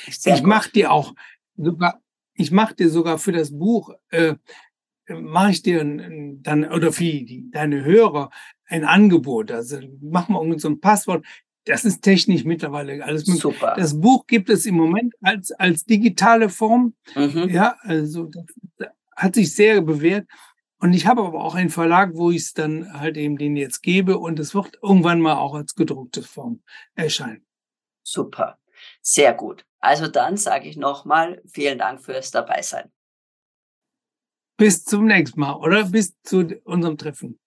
Sehr ich mache dir auch sogar, ich mache dir sogar für das Buch, äh, mache ich dir dann, oder für die, deine Hörer ein Angebot. Also machen wir uns so ein Passwort. Das ist technisch mittlerweile alles möglich. Super. Das Buch gibt es im Moment als, als digitale Form. Mhm. Ja, also das hat sich sehr bewährt. Und ich habe aber auch einen Verlag, wo ich es dann halt eben den jetzt gebe und es wird irgendwann mal auch als gedruckte Form erscheinen. Super. Sehr gut. Also dann sage ich nochmal vielen Dank fürs Dabeisein. Bis zum nächsten Mal oder bis zu unserem Treffen.